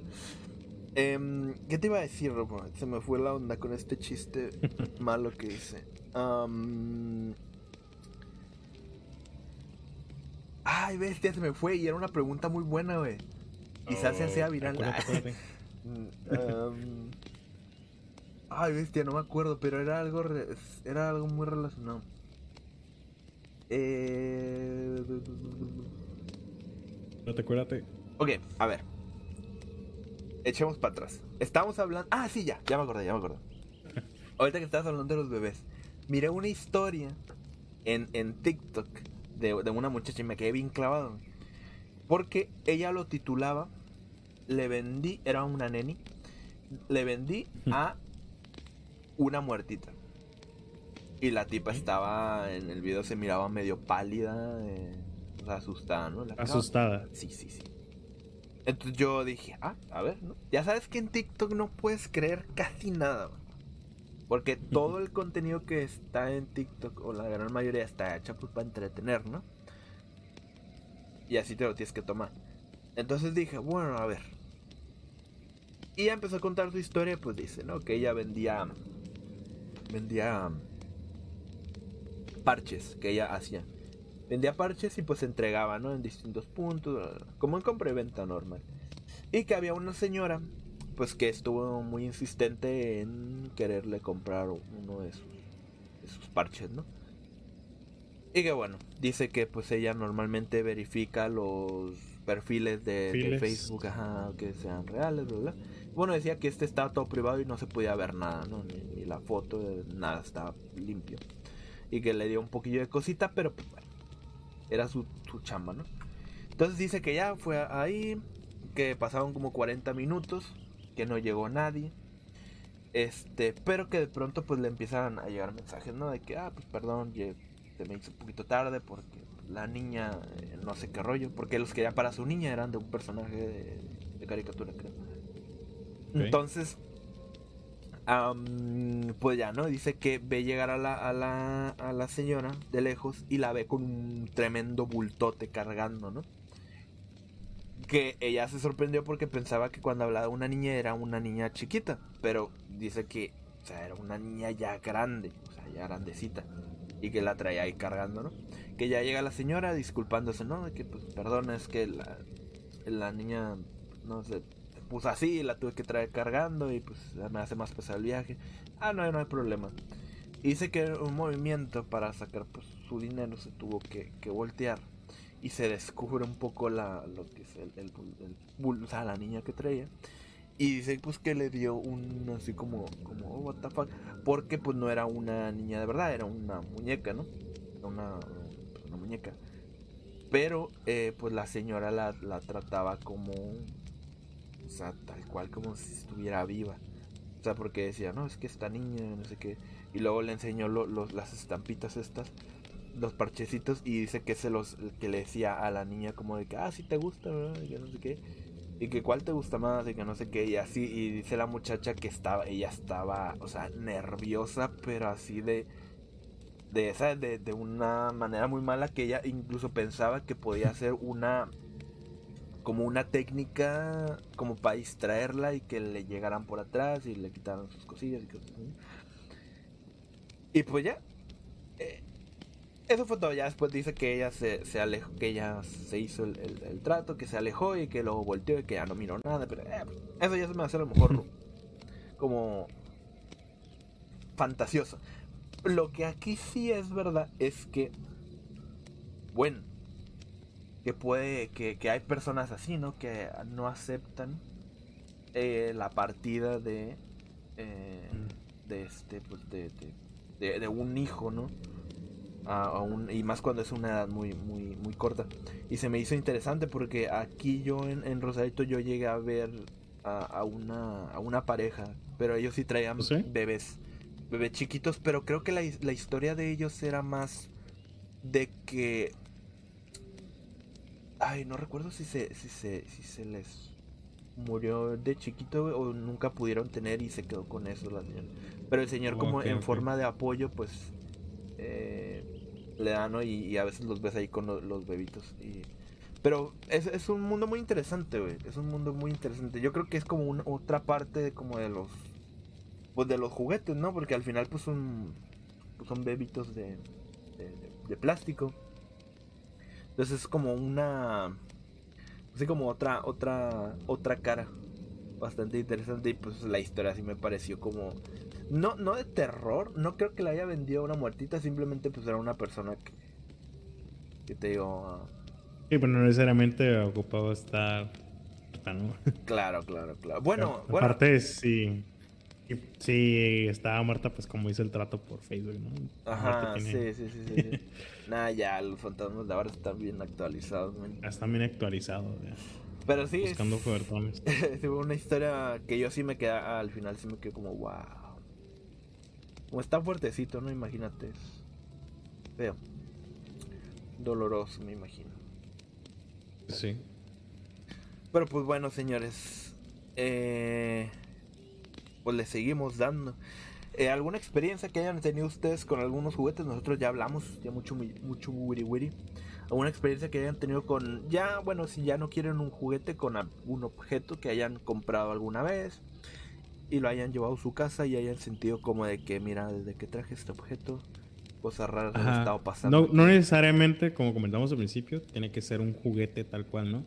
[SPEAKER 2] Em, ¿Qué te iba a decir, Robo? Se me fue la onda con este chiste (laughs) malo que hice. Ay, bestia, se me fue y era una pregunta muy buena, güey. Quizás se viral.
[SPEAKER 3] Oh, Acuérdate, (laughs) acuérdate. (laughs)
[SPEAKER 2] Ay, bestia, no me acuerdo, pero era algo re- era algo muy relacionado. Eh...
[SPEAKER 3] Acuérdate, acuérdate.
[SPEAKER 2] Ok, a ver. Echemos para atrás. Estamos hablando. Ah, sí, ya, ya me acordé, ya me acordé. (laughs) Ahorita que estabas hablando de los bebés, miré una historia en, en TikTok de, de una muchacha y me quedé bien clavado. Porque ella lo titulaba Le vendí, era una neni, le vendí a (laughs) una muertita. Y la tipa estaba en el video, se miraba medio pálida, eh, o sea, asustada, ¿no? La
[SPEAKER 3] Asustada.
[SPEAKER 2] Sí, sí, sí. Entonces yo dije, ah, a ver, ¿no? Ya sabes que en TikTok no puedes creer casi nada. Porque todo el contenido que está en TikTok, o la gran mayoría, está hecha pues, para entretener, ¿no? Y así te lo tienes que tomar. Entonces dije, bueno, a ver. Y ya empezó a contar su historia, pues dice, ¿no? Que ella vendía. Vendía. Parches que ella hacía. Vendía parches y pues entregaba, ¿no? En distintos puntos, como en compra y venta normal. Y que había una señora, pues que estuvo muy insistente en quererle comprar uno de sus, de sus parches, ¿no? Y que bueno, dice que pues ella normalmente verifica los perfiles de, de. Facebook, ajá, que sean reales, bla, bla. Bueno, decía que este estaba todo privado y no se podía ver nada, ¿no? Ni, la foto, nada, estaba limpio. Y que le dio un poquillo de cosita, pero pues bueno, era su, su chamba, ¿no? Entonces dice que ya fue ahí, que pasaron como 40 minutos, que no llegó nadie. Este, pero que de pronto pues le empiezan a llegar mensajes, ¿no? De que, ah, pues perdón, se me hizo un poquito tarde porque la niña eh, no sé qué rollo, porque los que ya para su niña eran de un personaje de, de caricatura, creo. Entonces, am, pues ya, ¿no? Dice que ve llegar a la, a, la, a la señora de lejos y la ve con un tremendo bultote cargando, ¿no? Que ella se sorprendió porque pensaba que cuando hablaba una niña era una niña chiquita, pero dice que, o sea, era una niña ya grande, o sea, ya grandecita, y que la traía ahí cargando, ¿no? Que ya llega la señora disculpándose, ¿no? De que, pues, perdona, es que la, la niña, no sé, puso así, la tuve que traer cargando y pues me hace más pesado el viaje. Ah, no, no hay problema. Y dice que un movimiento para sacar pues, su dinero se tuvo que, que voltear y se descubre un poco la, lo que es el, el, o sea, la niña que traía. Y dice pues que le dio un así como, como oh, what the fuck, porque pues no era una niña de verdad, era una muñeca, ¿no? Una, pues, una muñeca. Pero eh, pues la señora la, la trataba como, o sea, tal cual como si estuviera viva. O sea, porque decía, no, es que esta niña, no sé qué. Y luego le enseñó lo- las estampitas estas, los parchecitos, y dice que se los, que le decía a la niña como de que, ah, sí te gusta, ¿verdad? Y que no sé qué. Y que cuál te gusta más, y que no sé qué, y así, y dice la muchacha que estaba, ella estaba, o sea, nerviosa, pero así de, de esa, de, de una manera muy mala que ella incluso pensaba que podía ser una, como una técnica como para distraerla y que le llegaran por atrás y le quitaran sus cosillas y cosas así. Y pues ya. eh, eso fue todo. Ya después dice que ella se, se alejó, que ella se hizo el, el- el trato, que se alejó y que luego volteó y que ya no miró nada. Pero eh, pues, eso ya se me hace a lo mejor (laughs) como fantasioso. Lo que aquí sí es verdad es que, bueno, que puede, que, que hay personas así, ¿no? Que no aceptan eh, la partida de, eh, de este, pues de, de, de- de un hijo, ¿no? a, un- y más cuando es una edad muy, muy, muy corta. Y se me hizo interesante porque aquí yo en, en Rosarito yo llegué a ver a, a una, a una pareja, pero ellos sí traían
[SPEAKER 3] ¿Sí?
[SPEAKER 2] bebés, bebés chiquitos, pero creo que la, la historia de ellos era más de que... Ay, no recuerdo si se, si se, si se les murió de chiquito o nunca pudieron tener y se quedó con eso la señora. Pero el señor
[SPEAKER 3] Oh,
[SPEAKER 2] como en forma de apoyo, pues eh, le da, ¿no? Y, y a veces los ves ahí con lo- los bebitos. Y... Pero es, es un mundo muy interesante, güey. Es un mundo muy interesante. Yo creo que es como una, otra parte de, como de los... Pues de los juguetes, ¿no? Porque al final pues son, pues, son bebitos de, de, de plástico. Entonces es como una... Así como otra, otra, otra cara. Bastante interesante. Y pues la historia sí me pareció como... No, no de terror. No creo que la haya vendido a una muertita. Simplemente pues era una persona que... Que te digo... ah,
[SPEAKER 3] Sí, pero no necesariamente ocupado estar. ¿no? (laughs)
[SPEAKER 2] Claro, claro, claro. Bueno,
[SPEAKER 3] Pero
[SPEAKER 2] bueno.
[SPEAKER 3] Aparte, sí. sí- Sí, estaba muerta, pues como hice el trato por Facebook, ¿no?
[SPEAKER 2] Ajá, sí, sí, sí, sí. (laughs) Nah, ya, los fantasmas de ahora están bien actualizados, man.
[SPEAKER 3] Está bien actualizado, ya,
[SPEAKER 2] Pero sí, es-
[SPEAKER 3] buscando juguetones.
[SPEAKER 2] sí, fue una historia que yo sí me quedé, al final sí me quedé como, wow. Como está fuertecito, ¿no? Imagínate. es Feo. Doloroso, me imagino.
[SPEAKER 3] Sí.
[SPEAKER 2] Pero pues bueno, señores. Eh, pues le seguimos dando. Eh, ¿Alguna experiencia que hayan tenido ustedes con algunos juguetes? Nosotros ya hablamos, ya mucho, mucho wiri wiri. ¿Alguna experiencia que hayan tenido con, ya, bueno, si ya no quieren un juguete, con algún objeto que hayan comprado alguna vez y lo hayan llevado a su casa y hayan sentido como de que, mira, desde que traje este objeto, cosas raras han estado pasando.
[SPEAKER 3] No, no necesariamente, como comentamos al principio, tiene que ser un juguete tal cual, ¿no?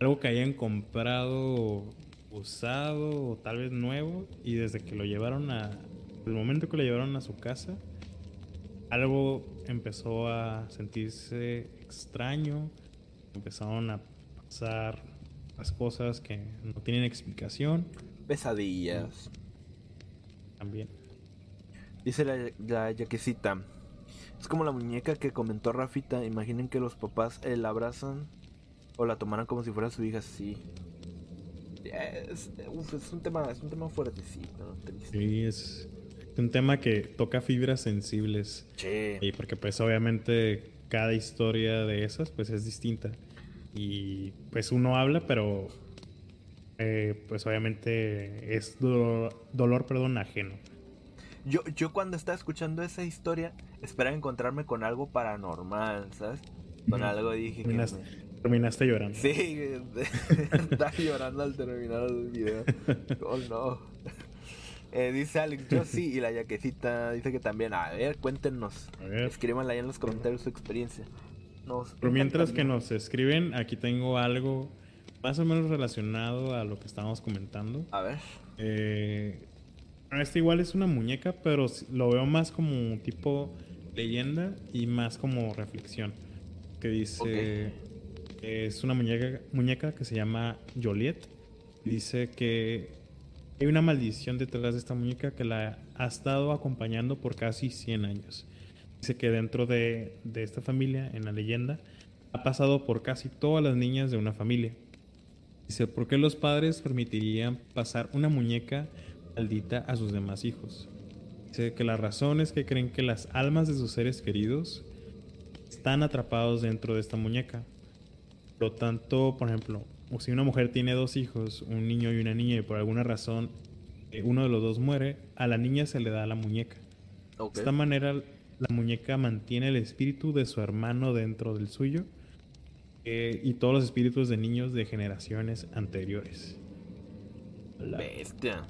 [SPEAKER 3] Algo que hayan comprado usado o tal vez nuevo y desde que lo llevaron a... El momento que lo llevaron a su casa, algo empezó a sentirse extraño, empezaron a pasar las cosas que no tienen explicación
[SPEAKER 2] Pesadillas.
[SPEAKER 3] también.
[SPEAKER 2] Dice la, la yaquecita. Es como la muñeca que comentó Rafita. Imaginen que los papás eh, la abrazan o la tomaran como si fuera su hija. Sí. Es, uf, es un tema, es un tema fuertecito, triste.
[SPEAKER 3] Sí, es un tema que toca fibras sensibles.
[SPEAKER 2] Che.
[SPEAKER 3] Y porque pues obviamente cada historia de esas pues es distinta. Y pues uno habla, pero eh, pues obviamente es dolor, dolor, perdón, ajeno.
[SPEAKER 2] Yo, yo cuando estaba escuchando esa historia, esperaba encontrarme con algo paranormal, ¿sabes? Con algo dije
[SPEAKER 3] Terminaste, terminaste llorando.
[SPEAKER 2] Sí, (laughs) estaba llorando al terminar el video. Oh no. Eh, dice Alex, yo sí, y la yaquecita dice que también. A ver, cuéntenos.
[SPEAKER 3] A ver.
[SPEAKER 2] Escríbanla ahí en los comentarios su experiencia. Nos
[SPEAKER 3] Pero mientras que nos escriben, aquí tengo algo más o menos relacionado a lo que estábamos comentando.
[SPEAKER 2] A ver.
[SPEAKER 3] Eh, este igual es una muñeca, pero lo veo más como tipo leyenda y más como reflexión. Que dice, es una muñeca, muñeca que se llama Joliet. Dice que hay una maldición detrás de esta muñeca que la ha estado acompañando por casi 100 años. Dice que dentro de, de esta familia, en la leyenda, ha pasado por casi todas las niñas de una familia. Dice, ¿por qué los padres permitirían pasar una muñeca maldita a sus demás hijos? Dice que la razón es que creen que las almas de sus seres queridos están atrapados dentro de esta muñeca. Por lo tanto, por ejemplo, o si una mujer tiene dos hijos, un niño y una niña, y por alguna razón eh, uno de los dos muere, a la niña se le da la muñeca. De esta manera, la muñeca mantiene el espíritu de su hermano dentro del suyo eh, y todos los espíritus de niños de generaciones anteriores. La-
[SPEAKER 2] Bestia.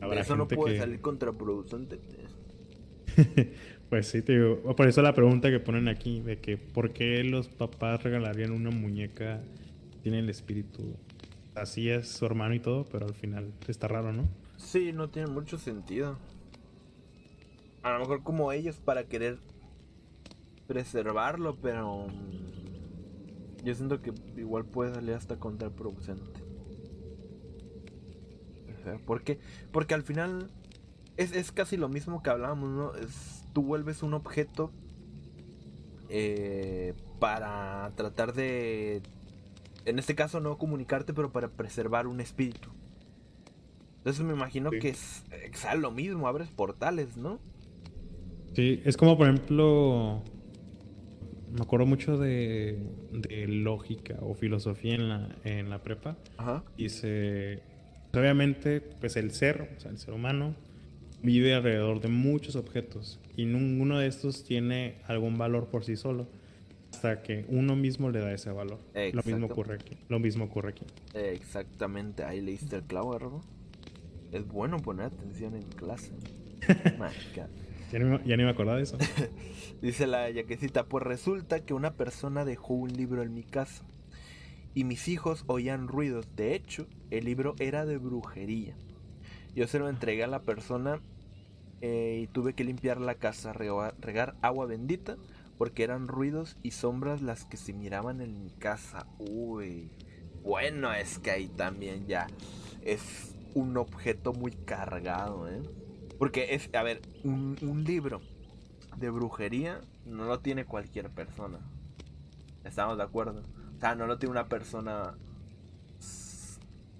[SPEAKER 3] habrá
[SPEAKER 2] Eso no puede
[SPEAKER 3] que-
[SPEAKER 2] salir contraproducente. (laughs)
[SPEAKER 3] pues sí, te digo. Por eso la pregunta que ponen aquí, de que ¿por qué los papás regalarían una muñeca tiene el espíritu? Así es su hermano y todo, pero al final está raro, ¿no?
[SPEAKER 2] Sí, no tiene mucho sentido. A lo mejor como ellos para querer preservarlo, pero mm, yo siento que igual puede salir hasta contraproducente. Ajá, ¿Por qué? Porque al final es, es casi lo mismo que hablábamos, ¿no? Es, tú vuelves un objeto eh, para tratar de, en este caso no comunicarte, pero para preservar un espíritu. Entonces me imagino
[SPEAKER 3] Sí.
[SPEAKER 2] que es, es lo mismo, abres portales, ¿no?
[SPEAKER 3] Sí, es como por ejemplo, me acuerdo mucho de, de lógica o filosofía en la, en la prepa.
[SPEAKER 2] Ajá.
[SPEAKER 3] Dice, obviamente, pues el ser, o sea, el ser humano, vive alrededor de muchos objetos y ninguno de estos tiene algún valor por sí solo hasta que uno mismo le da ese valor. Lo mismo ocurre aquí. Lo mismo ocurre aquí.
[SPEAKER 2] Exactamente, ahí leíste el clavo, ¿verdad? Es bueno poner atención en clase. (laughs)
[SPEAKER 3] Ya ni, me- ya ni me acordaba de eso. (laughs)
[SPEAKER 2] Dice la yaquecita, pues resulta que una persona dejó un libro en mi casa y mis hijos oían ruidos. De hecho, el libro era de brujería. Yo se lo entregué a la persona eh, y tuve que limpiar la casa, regar agua bendita, porque eran ruidos y sombras las que se miraban en mi casa. Uy, bueno, es que ahí también ya es un objeto muy cargado, ¿eh? Porque es, a ver, un, libro de brujería no lo tiene cualquier persona. ¿Estamos de acuerdo? O sea, no lo tiene una persona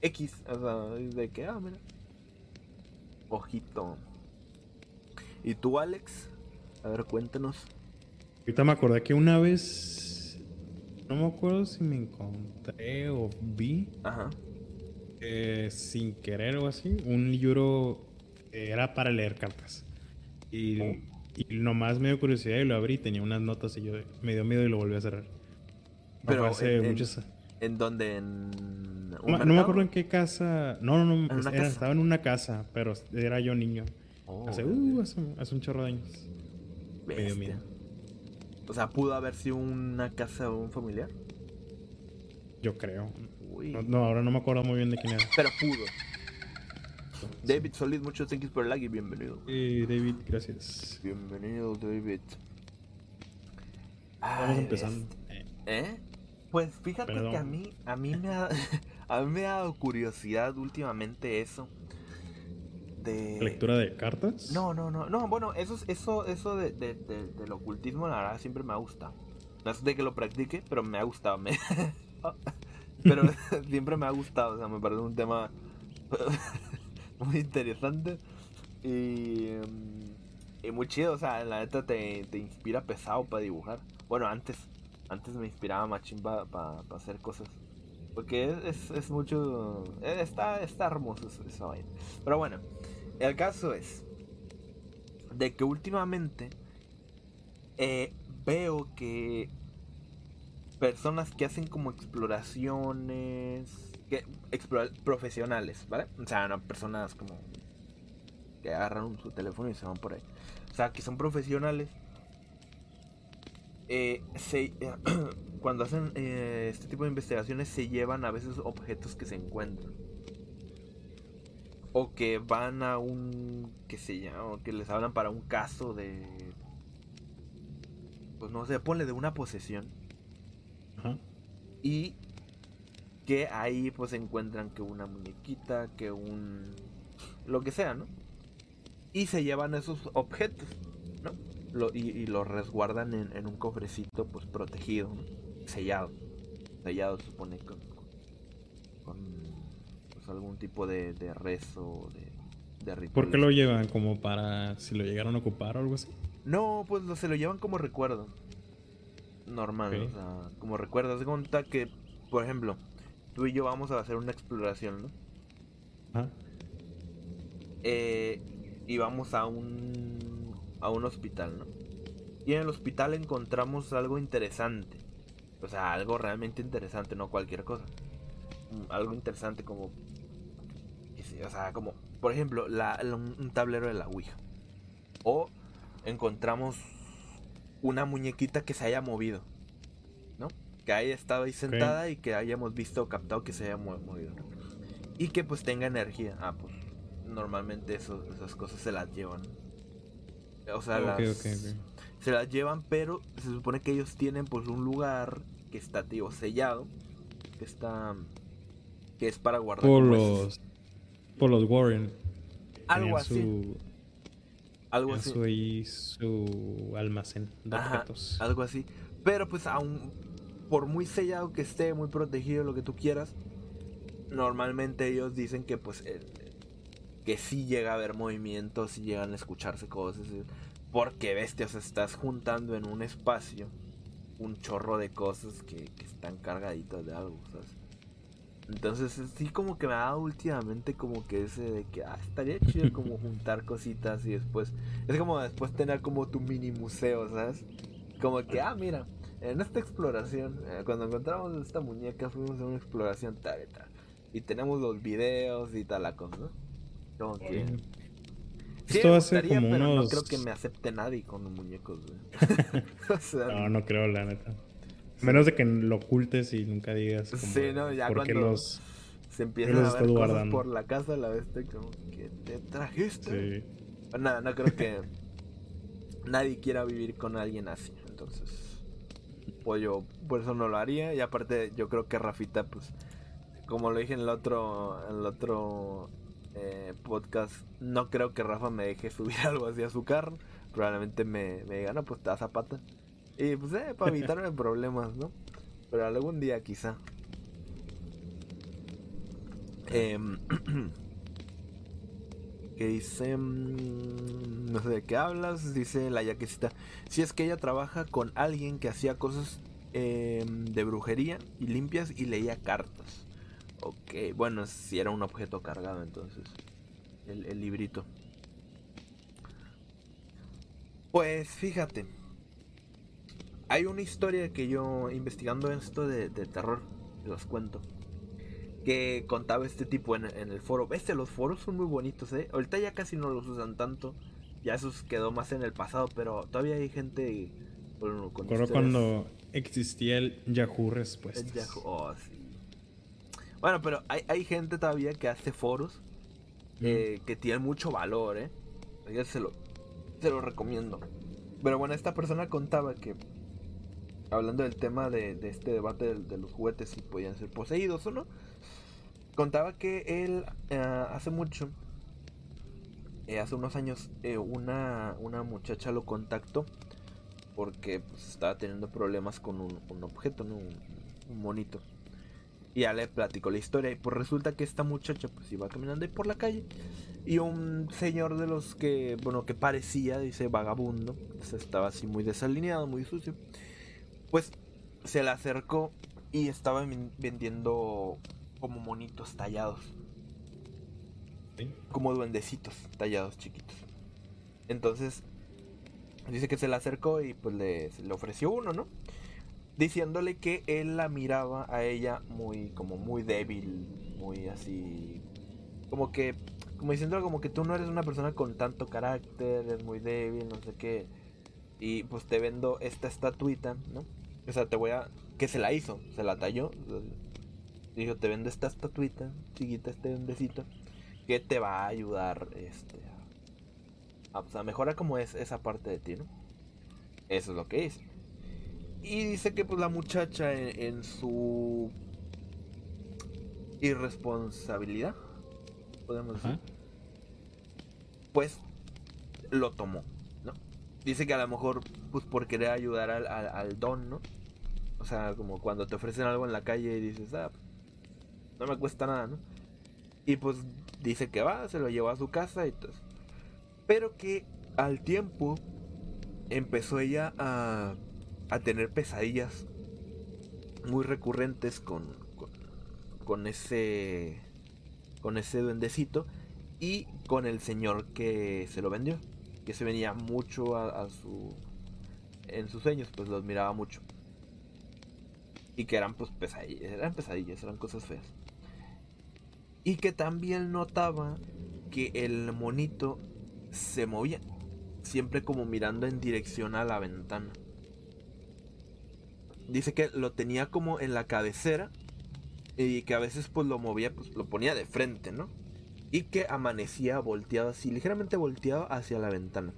[SPEAKER 2] X. O sea, de que, ah, mira. Ojito. ¿Y tú, Alex? A ver, cuéntanos.
[SPEAKER 3] Ahorita me acordé que una vez, no me acuerdo si me encontré o vi,
[SPEAKER 2] Ajá.
[SPEAKER 3] eh, sin querer o así, un libro que era para leer cartas. Y,
[SPEAKER 2] Oh.
[SPEAKER 3] y nomás me dio curiosidad y lo abrí tenía unas notas y yo me dio miedo y lo volví a cerrar. No
[SPEAKER 2] Pero
[SPEAKER 3] hace
[SPEAKER 2] en- en-
[SPEAKER 3] muchos-
[SPEAKER 2] ¿En
[SPEAKER 3] No, me- no me
[SPEAKER 2] mercado?
[SPEAKER 3] acuerdo en qué casa. No, no, no.
[SPEAKER 2] ¿En una
[SPEAKER 3] era-
[SPEAKER 2] casa?
[SPEAKER 3] estaba en una casa, pero era yo niño.
[SPEAKER 2] Oh,
[SPEAKER 3] hace, uh, hace, hace un chorro de años. me dio
[SPEAKER 2] bestia.
[SPEAKER 3] miedo.
[SPEAKER 2] O sea, pudo haber sido una casa de un familiar.
[SPEAKER 3] Yo creo.
[SPEAKER 2] Uy.
[SPEAKER 3] No, no, ahora no me acuerdo muy bien de quién era.
[SPEAKER 2] Pero pudo. David Solid, muchos thank por el like y bienvenido.
[SPEAKER 3] Eh, David, gracias.
[SPEAKER 2] Bienvenido, David.
[SPEAKER 3] Vamos
[SPEAKER 2] Ay,
[SPEAKER 3] empezando.
[SPEAKER 2] ¿Eh? Pues fíjate
[SPEAKER 3] Perdón.
[SPEAKER 2] que a mí, a mí me ha, (laughs) a mí me ha dado curiosidad últimamente eso. De...
[SPEAKER 3] ¿Lectura de cartas?
[SPEAKER 2] No, no, no, no, bueno, eso, es- eso, eso de, de- de- del ocultismo, la verdad, siempre me ha gustado. No es de que lo practique, pero me ha gustado. me- (laughs) pero (laughs) siempre me ha gustado, o sea, me parece un tema (laughs) muy interesante y, mm, y muy chido, o sea, la neta te, te inspira pesado para dibujar. Bueno, antes, antes me inspiraba machín para hacer cosas. Porque es, es, es mucho... eh, Está, está hermoso eso- esa vaina. Pero bueno, el caso es de que últimamente eh, veo que personas que hacen como exploraciones que explora- profesionales, ¿vale? O sea, no personas como que agarran su teléfono y se van por ahí. O sea, que son profesionales. eh, se, (clears throat) cuando hacen eh, este tipo de investigaciones se llevan a veces objetos que se encuentran. O que van a un, qué sé yo, o que les hablan para un caso de, pues no sé, ponle de una posesión. Y que ahí pues encuentran que una muñequita, que un... lo que sea, ¿no? Y se llevan esos objetos, ¿no? Lo- y, y los resguardan en, en un cofrecito pues protegido, ¿no? sellado. Sellado se supone con, con pues, algún tipo de, de rezo, de, de ritual.
[SPEAKER 3] ¿Por qué lo llevan? ¿Como para si lo llegaron a ocupar o algo así?
[SPEAKER 2] No, pues lo- se lo llevan como recuerdo. Normal, o sea, como recuerdo. Haz cuenta que, por ejemplo, tú y yo vamos a hacer una exploración, ¿no?
[SPEAKER 3] Ajá.
[SPEAKER 2] Eh, y vamos a un, a un hospital, ¿no? Y en el hospital encontramos algo interesante. O sea, algo realmente interesante, no cualquier cosa. Algo interesante como... O sea, como, por ejemplo, la- la- un tablero de la Ouija. O encontramos una muñequita que se haya movido. ¿No? Que haya estado ahí sentada y que hayamos visto o captado que se haya movido. Y que pues tenga energía. Ah, pues normalmente eso- esas cosas se las llevan. O sea, las, se las llevan, pero se supone que ellos tienen pues un lugar que está, tío, sellado. Que está... Que es para guardar
[SPEAKER 3] Por los. Por los Warren.
[SPEAKER 2] Algo así.
[SPEAKER 3] su-
[SPEAKER 2] Algo así.
[SPEAKER 3] Eso y su almacén de
[SPEAKER 2] Ajá,
[SPEAKER 3] objetos.
[SPEAKER 2] algo así. Pero pues aún, por muy sellado que esté, muy protegido, lo que tú quieras, normalmente ellos dicen que pues el- que sí llega a haber movimientos, sí llegan a escucharse cosas. Porque bestias, estás juntando en un espacio un chorro de cosas que, que están cargaditas de algo, ¿sabes? Entonces sí como que me ha dado últimamente como que ese de que ah, estaría chido (laughs) como juntar cositas y después es como después tener como tu mini museo, ¿sabes? Como que ah mira, en esta exploración eh, cuando encontramos esta muñeca fuimos a una exploración tal y tal y tenemos los videos y tal la cosa, ¿no? Como que sí
[SPEAKER 3] Esto hace
[SPEAKER 2] gustaría,
[SPEAKER 3] como
[SPEAKER 2] pero no creo que me acepte nadie con los muñecos, güey. (laughs) (laughs) o sea,
[SPEAKER 3] No, no creo, la neta. Menos de que lo ocultes y nunca digas como,
[SPEAKER 2] Sí, no, ya
[SPEAKER 3] por qué
[SPEAKER 2] cuando-
[SPEAKER 3] los...
[SPEAKER 2] se empiezan
[SPEAKER 3] los
[SPEAKER 2] a ver cosas
[SPEAKER 3] guardando.
[SPEAKER 2] por la casa la vez como que te trajiste.
[SPEAKER 3] Sí.
[SPEAKER 2] Nada, no creo que nadie quiera vivir con alguien así. Entonces, pues yo por eso no lo haría. Y aparte, yo creo que Rafita, pues, como lo dije en el otro, en el otro eh, podcast, no creo que Rafa me deje subir (laughs) algo así a su carro. Probablemente me, me diga, no, pues te da zapata. Y pues, eh, para evitarme problemas, ¿no? Pero algún día quizá. Em, (clears throat) que dice mm, no sé de qué hablas dice la yaquecita. Si es que ella trabaja con alguien que hacía cosas em, de brujería y limpias y leía cartas. Ok bueno si era un objeto cargado entonces. El librito. Pues fíjate hay una historia que yo investigando esto de, de terror los cuento que contaba este tipo en, en el foro. Este, los foros son muy bonitos, ¿eh? Ahorita ya casi no los usan tanto. Ya eso quedó más en el pasado, pero todavía hay gente bueno, con historias-
[SPEAKER 3] cuando existía el Yahoo
[SPEAKER 2] el
[SPEAKER 3] Respuestas.
[SPEAKER 2] Yahoo- oh, sí. Bueno, pero hay, hay gente todavía que hace foros eh, que tienen mucho valor, ¿eh? Yo se lo, se lo recomiendo. Pero bueno, esta persona contaba que, hablando del tema de, este debate de, los juguetes, si podían ser poseídos o no, contaba que él eh, hace mucho, eh, hace unos años, eh, una, una muchacha lo contactó porque pues, estaba teniendo problemas con un, objeto, ¿no? un, un monito. Y ya le platicó la historia. Y pues resulta que esta muchacha pues iba caminando ahí por la calle. Y un señor de los que, bueno, que parecía, dice, vagabundo. pues, estaba así muy desalineado, muy sucio. Pues se le acercó y estaba ven- vendiendo como monitos tallados.
[SPEAKER 3] Sí.
[SPEAKER 2] Como duendecitos tallados chiquitos. Entonces, dice que se le acercó y pues le, le ofreció uno, ¿no? Diciéndole que él la miraba a ella muy, como muy débil, muy así. Como que, como diciéndole como que tú no eres una persona con tanto carácter, eres muy débil, no sé qué. Y pues te vendo esta estatuita, ¿no? O sea, te voy a. Que se la hizo, se la talló. Dijo, te vendo esta estatuita, chiquita, este duendecito, que te va a ayudar, este, a, a, a mejorar como es esa parte de ti, ¿no? Eso es lo que dice. Y dice que pues la muchacha en, en su irresponsabilidad, podemos decir, pues lo tomó. Dice que a lo mejor, pues por querer ayudar al, al, don, ¿no? O sea, como cuando te ofrecen algo en la calle y dices, ah, no me cuesta nada, ¿no? Y pues dice que va, se lo llevó a su casa y todo. Pero que al tiempo empezó ella a, a tener pesadillas muy recurrentes con, con, con ese con ese duendecito y con el señor que se lo vendió que se venía mucho a, su en sus sueños pues los miraba mucho. Y que eran pues pesadillas eran pesadillas eran cosas feas. Y que también notaba que el monito se movía siempre como mirando en dirección a la ventana. Dice que lo tenía como en la cabecera y que a veces pues lo movía, pues lo ponía de frente, ¿no? Y que amanecía volteado así, ligeramente volteado hacia la ventana.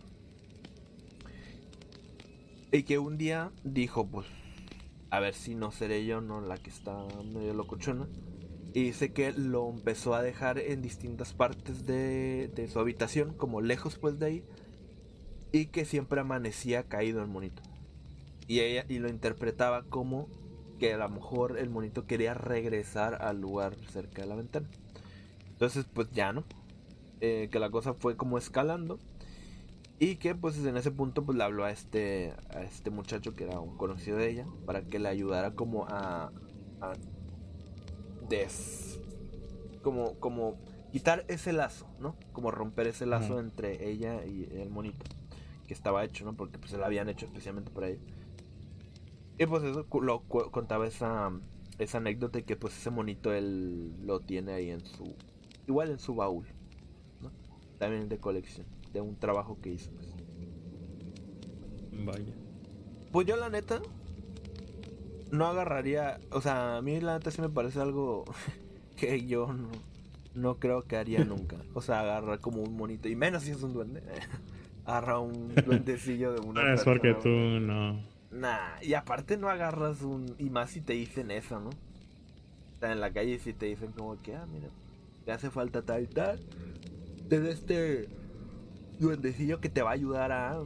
[SPEAKER 2] Y que un día dijo, pues, a ver si no seré yo, ¿no? La que está medio locochona. Y dice que lo empezó a dejar en distintas partes de, de su habitación, como lejos pues de ahí. y que siempre amanecía caído el monito. Y ella y lo interpretaba como que a lo mejor el monito quería regresar al lugar cerca de la ventana. Entonces, pues ya no. Eh, que la cosa fue como escalando. Y que pues en ese punto pues le habló a este, a este muchacho que era un conocido de ella. Para que le ayudara como a... a des... Como, como quitar ese lazo, ¿no? Como romper ese lazo entre ella y el monito. Que estaba hecho, ¿no? Porque pues se lo habían hecho especialmente para ella. Y pues eso lo contaba esa, esa anécdota que pues ese monito él lo tiene ahí en su... Igual en su baúl. ¿no? También de colección. De un trabajo que hizo. pues.
[SPEAKER 3] Vaya.
[SPEAKER 2] Pues yo la neta no agarraría, o sea, a mí la neta sí me parece algo (laughs) que yo no, no creo que haría (laughs) nunca. O sea, agarrar como un monito, y menos si es un duende. (laughs) Agarra un duendecillo de una
[SPEAKER 3] No es porque tú no.
[SPEAKER 2] Nah, y aparte no agarras un, y más si te dicen eso, ¿no? O sea, en la calle si te dicen como que, ah, mira, te hace falta tal y tal. Te este duendecillo que te va a ayudar a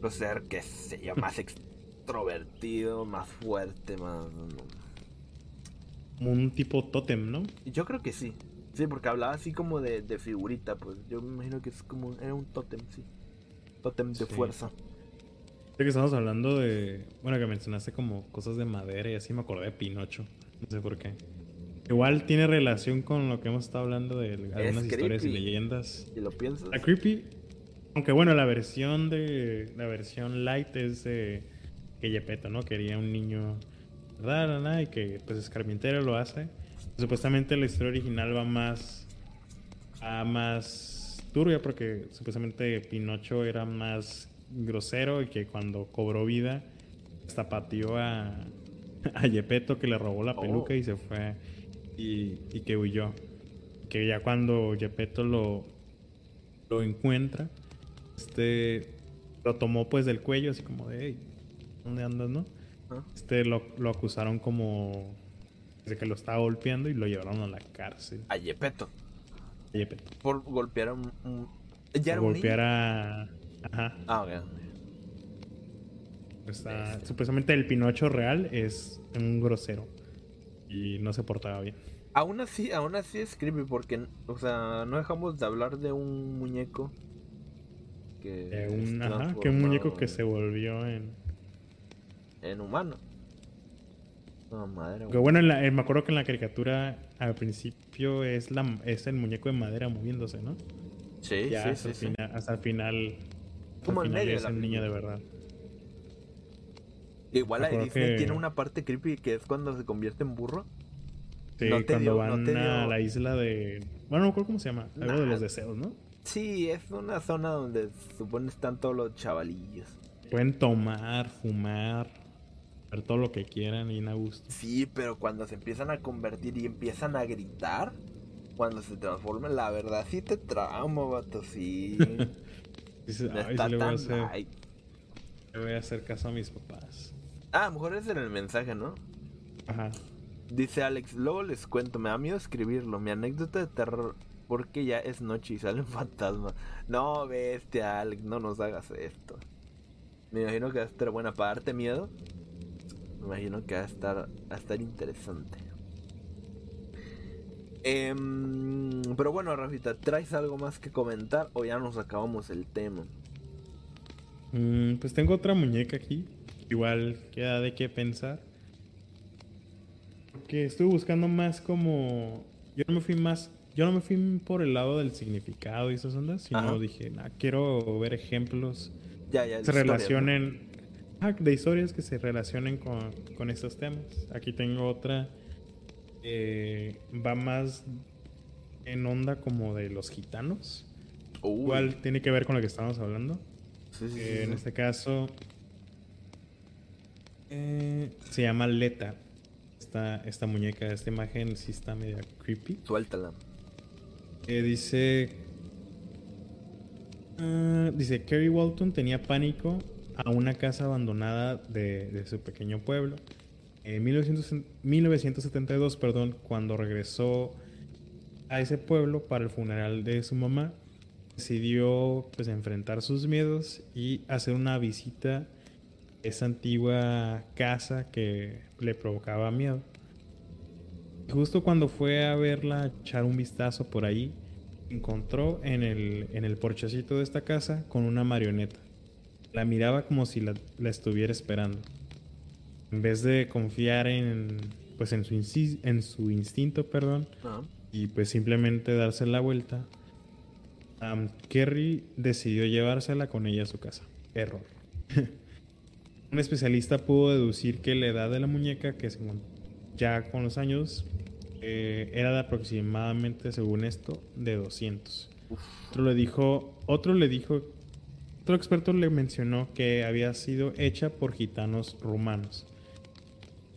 [SPEAKER 2] pues, ser, qué sé yo, más (laughs) extrovertido, más fuerte, más...
[SPEAKER 3] Como un tipo tótem, ¿no?
[SPEAKER 2] Yo creo que sí. Sí, porque hablaba así como de, de figurita, pues yo me imagino que es como, era un tótem, sí. Tótem de
[SPEAKER 3] Sí.
[SPEAKER 2] fuerza.
[SPEAKER 3] Ya que estamos hablando de. Bueno, que mencionaste como cosas de madera y así me acordé de Pinocho. No sé por qué. Igual tiene relación con lo que hemos estado hablando de algunas historias y leyendas.
[SPEAKER 2] Si lo piensas.
[SPEAKER 3] La creepy. Aunque bueno, la versión de. La versión light es de. Que Gepetto, ¿no? Quería un niño. ¿Verdad? Y que pues Escarmientero lo hace. Supuestamente la historia original va más. A más turbia porque supuestamente Pinocho era más grosero y que cuando cobró vida hasta pateó a, (laughs) a Gepetto que le robó la peluca
[SPEAKER 2] Oh.
[SPEAKER 3] y se fue y, y que huyó. Que ya cuando Gepetto lo, lo encuentra, este lo tomó pues del cuello así como de, "Hey, ¿dónde andas, no?
[SPEAKER 2] Ah.
[SPEAKER 3] Este lo, lo acusaron como de que lo estaba golpeando y lo llevaron a la cárcel.
[SPEAKER 2] A Yepeto.
[SPEAKER 3] a Gepetto.
[SPEAKER 2] Por golpear a un... un- ¿Ya era
[SPEAKER 3] Por
[SPEAKER 2] un
[SPEAKER 3] golpear
[SPEAKER 2] niño?
[SPEAKER 3] a... Ajá.
[SPEAKER 2] Ah, ok.
[SPEAKER 3] Está-
[SPEAKER 2] Bestia.
[SPEAKER 3] supuestamente el Pinocho real es un grosero y no se portaba bien.
[SPEAKER 2] Aún así, aún así es creepy porque, o sea, no dejamos de hablar de un muñeco que
[SPEAKER 3] Eh, un, ajá, que un muñeco que se volvió en...
[SPEAKER 2] en humano. No, madre.
[SPEAKER 3] Que bueno, en la- eh, me acuerdo que en la caricatura al principio es la es el muñeco de madera moviéndose, ¿no?
[SPEAKER 2] Sí,
[SPEAKER 3] ya
[SPEAKER 2] sí,
[SPEAKER 3] hasta,
[SPEAKER 2] sí,
[SPEAKER 3] el
[SPEAKER 2] sí.
[SPEAKER 3] final, hasta el final,
[SPEAKER 2] Como
[SPEAKER 3] el
[SPEAKER 2] medio
[SPEAKER 3] es un niño de verdad.
[SPEAKER 2] Igual la de Disney
[SPEAKER 3] que-
[SPEAKER 2] tiene una parte creepy que es cuando se convierte en burro.
[SPEAKER 3] Sí,
[SPEAKER 2] No
[SPEAKER 3] cuando
[SPEAKER 2] dio-
[SPEAKER 3] van
[SPEAKER 2] dio-
[SPEAKER 3] a la isla de... Bueno, no me acuerdo cómo se llama. Algo de los deseos, ¿no?
[SPEAKER 2] Sí, es una zona donde supone están todos los chavalillos.
[SPEAKER 3] Pueden tomar, fumar, hacer todo lo que quieran y a gusto.
[SPEAKER 2] Sí, pero cuando se empiezan a convertir y empiezan a gritar, cuando se transforman, la verdad sí te trauma, vato, sí. (laughs)
[SPEAKER 3] Dices,
[SPEAKER 2] No
[SPEAKER 3] "Ay,
[SPEAKER 2] está
[SPEAKER 3] sí le voy a
[SPEAKER 2] tan
[SPEAKER 3] hacer,
[SPEAKER 2] light.
[SPEAKER 3] le voy a hacer caso a mis papás.
[SPEAKER 2] Ah, a lo mejor es en el mensaje, ¿no?
[SPEAKER 3] Ajá.
[SPEAKER 2] Dice Alex, luego les cuento, me da miedo escribirlo, mi anécdota de terror, porque ya es noche y salen fantasmas. No, bestia, Alex, no nos hagas esto. Me imagino que va a estar buena para darte miedo. Me imagino que va a estar, va a estar interesante. Em, pero bueno, Rafita, ¿traes algo más que comentar o ya nos acabamos el tema?
[SPEAKER 3] Mm, pues tengo otra muñeca aquí. Igual queda de qué pensar. Porque estuve buscando más como. Yo no me fui más. Yo no me fui por el lado del significado y esas ondas, sino
[SPEAKER 2] Ajá.
[SPEAKER 3] dije, nah, quiero ver ejemplos
[SPEAKER 2] Ya, ya.
[SPEAKER 3] que se
[SPEAKER 2] ¿no?
[SPEAKER 3] relacionen. ah, de historias que se relacionen con, con estos temas. Aquí tengo otra. eh, va más en onda como de los gitanos. Igual tiene que ver con lo que estábamos hablando.
[SPEAKER 2] sí, sí, sí,
[SPEAKER 3] Eh, en
[SPEAKER 2] sí.
[SPEAKER 3] este caso eh, se llama Leta. Esta, esta muñeca, esta imagen sí está media creepy.
[SPEAKER 2] Suéltala.
[SPEAKER 3] Eh, dice. ah, dice: Kerry Walton tenía pánico a una casa abandonada de, de su pequeño pueblo. En 1900 1972, perdón, cuando regresó a ese pueblo para el funeral de su mamá, decidió pues enfrentar sus miedos y hacer una visita a esa antigua casa que le provocaba miedo. Justo cuando fue a verla, echar un vistazo por ahí, encontró en el, en el porchecito de esta casa con una marioneta. La miraba como si la, la estuviera esperando. En vez de confiar en, pues en, su, en su instinto, perdón,
[SPEAKER 2] Ah,
[SPEAKER 3] y pues simplemente darse la vuelta, am, Kerry decidió llevársela con ella a su casa. Error. (laughs) Un especialista pudo deducir que la edad de la muñeca, que ya con los años, eh, era de aproximadamente, según esto, de 200. Otro le dijo, otro le dijo, otro experto le mencionó que había sido hecha por gitanos rumanos.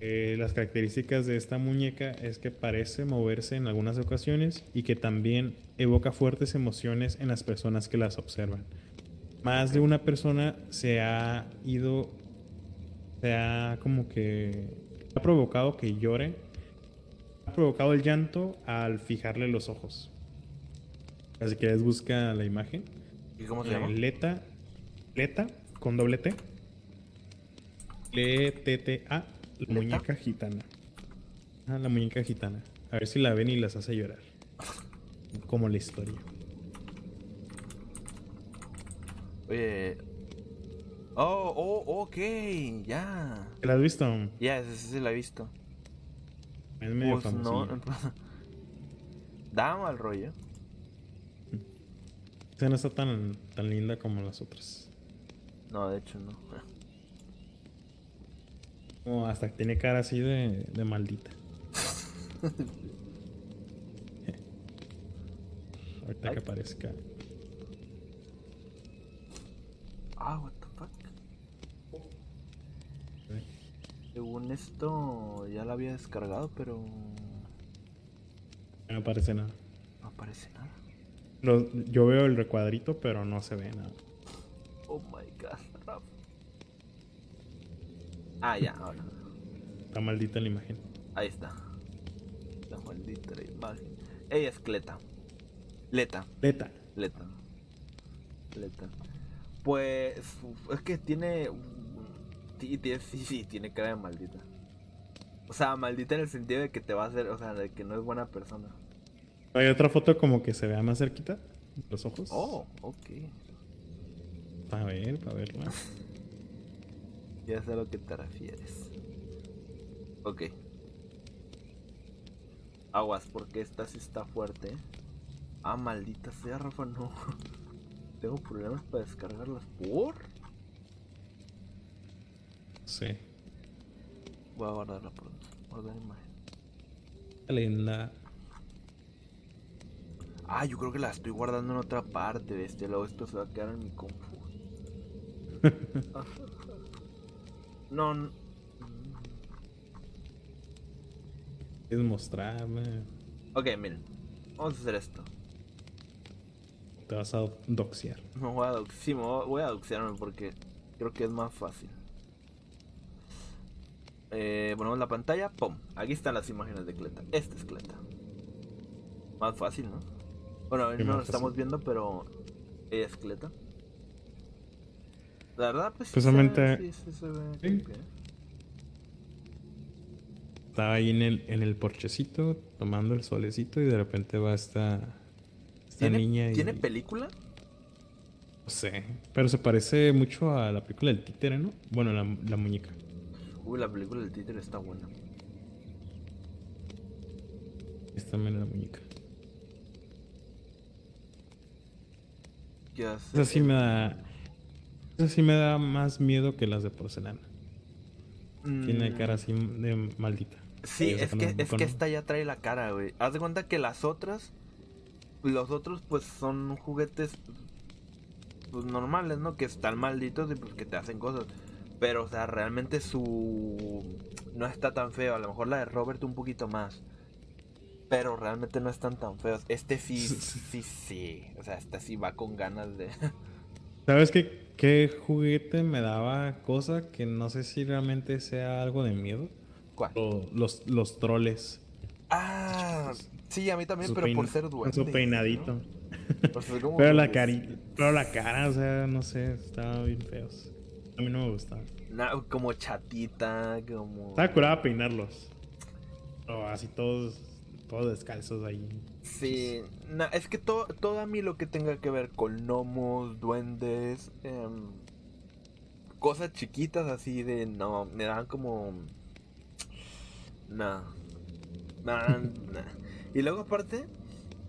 [SPEAKER 3] Eh, las características de esta muñeca es que parece moverse en algunas ocasiones y que también evoca fuertes emociones en las personas que las observan. Más de una persona se ha ido, se ha como que ha provocado que llore, ha provocado el llanto al fijarle los ojos. Así que les busca la imagen.
[SPEAKER 2] ¿Y cómo se
[SPEAKER 3] Eh,
[SPEAKER 2] llama?
[SPEAKER 3] Leta, Leta, con doble T. L-T-T-A, la
[SPEAKER 2] ¿Leta?
[SPEAKER 3] muñeca gitana. Ah, la muñeca gitana. A ver si la ven y las hace llorar. Como la historia.
[SPEAKER 2] Oye. Oh, oh, ok, ya.
[SPEAKER 3] ¿La has visto?
[SPEAKER 2] Ya, ese sí la he visto.
[SPEAKER 3] Es medio
[SPEAKER 2] Pues no. (laughs) Da mal rollo.
[SPEAKER 3] Esa no está tan, tan linda como las otras.
[SPEAKER 2] No, de hecho no.
[SPEAKER 3] Como hasta que tiene cara así de, de maldita. (laughs) Ahorita
[SPEAKER 2] Ay.
[SPEAKER 3] que aparezca.
[SPEAKER 2] Ah, what Según esto, ya la había descargado, pero
[SPEAKER 3] No aparece nada.
[SPEAKER 2] no aparece nada.
[SPEAKER 3] Yo veo el recuadrito, pero no se ve nada.
[SPEAKER 2] Oh my god, Raf. Ah, ya, ahora.
[SPEAKER 3] Está maldita la imagen.
[SPEAKER 2] Ahí está. La maldita la imagen. Ella es Cleta. Leta.
[SPEAKER 3] Leta.
[SPEAKER 2] Leta. Leta. Pues es que tiene. Sí, tiene- sí, sí, tiene cara de maldita. O sea, maldita en el sentido de que te va a hacer, o sea, de que no es buena persona.
[SPEAKER 3] Hay otra foto como que se vea más cerquita. Los ojos.
[SPEAKER 2] Oh, ok.
[SPEAKER 3] Para ver, para verla. (laughs)
[SPEAKER 2] Ya sé a lo que te refieres. Ok. Aguas, porque esta sí está fuerte. Ah, maldita sea, Rafa, no. (laughs) Tengo problemas para descargarlas. ¿Por?
[SPEAKER 3] Sí.
[SPEAKER 2] Voy a guardarla pronto. Guardar imagen.
[SPEAKER 3] Linda.
[SPEAKER 2] Ah, yo creo que la estoy guardando en otra parte, bestia. Luego esto se va a quedar en mi compu. (laughs) no, n-
[SPEAKER 3] Es mostrarme.
[SPEAKER 2] Ok, miren. Vamos a hacer esto.
[SPEAKER 3] Te vas a doxear.
[SPEAKER 2] Me voy a, dox- sí, voy a doxearme porque creo que es más fácil. Eh, ponemos la pantalla, ¡pum! Aquí están las imágenes de Cleta. Esta es Cleta. Más fácil, ¿no? Bueno,
[SPEAKER 3] Sí,
[SPEAKER 2] no lo estamos viendo, pero ella es Cleta. La verdad, pues sí
[SPEAKER 3] Pues
[SPEAKER 2] se ve- sí, sí se ve
[SPEAKER 3] Sí. Estaba ahí en el, en el porchecito tomando el solecito y de repente va esta, esta
[SPEAKER 2] ¿Tiene,
[SPEAKER 3] niña y...
[SPEAKER 2] ¿Tiene película?
[SPEAKER 3] No sé, pero se parece mucho a la película del títere, ¿no? Bueno, la, la muñeca.
[SPEAKER 2] Uy, la película del títere está buena.
[SPEAKER 3] Esta también la muñeca. Esa sí me da... Esa sí me da más miedo que las de porcelana. Tiene
[SPEAKER 2] Mm,
[SPEAKER 3] cara así de maldita.
[SPEAKER 2] Sí, es que, es que esta ya trae la cara, güey. Haz de cuenta que las otras, los otros pues son juguetes pues normales, ¿no? Que están malditos y pues que te hacen cosas. Pero, o sea, realmente su... No está tan feo. A lo mejor la de Robert un poquito más. Pero realmente no están tan feos. Este sí, (laughs) sí, sí. O sea, este sí va con ganas de... (laughs)
[SPEAKER 3] ¿Sabes qué, qué juguete me daba cosa que no sé si realmente sea algo de miedo?
[SPEAKER 2] ¿Cuál?
[SPEAKER 3] O los, los troles.
[SPEAKER 2] Ah, sí, a mí también, pero por ser
[SPEAKER 3] con
[SPEAKER 2] duende.
[SPEAKER 3] Su peinadito.
[SPEAKER 2] ¿no? Como
[SPEAKER 3] Pero la, cari pero la cara, o sea, no sé, estaban bien feos. A mí no me gustaba.
[SPEAKER 2] na- como chatita, como.
[SPEAKER 3] Estaba curada peinarlos. O así todos, todos descalzos ahí.
[SPEAKER 2] Sí, na- es que todo, todo a mí lo que tenga que ver con gnomos, duendes, em, cosas chiquitas así de no, me dan como. Nah. Nah, nah. Y luego aparte,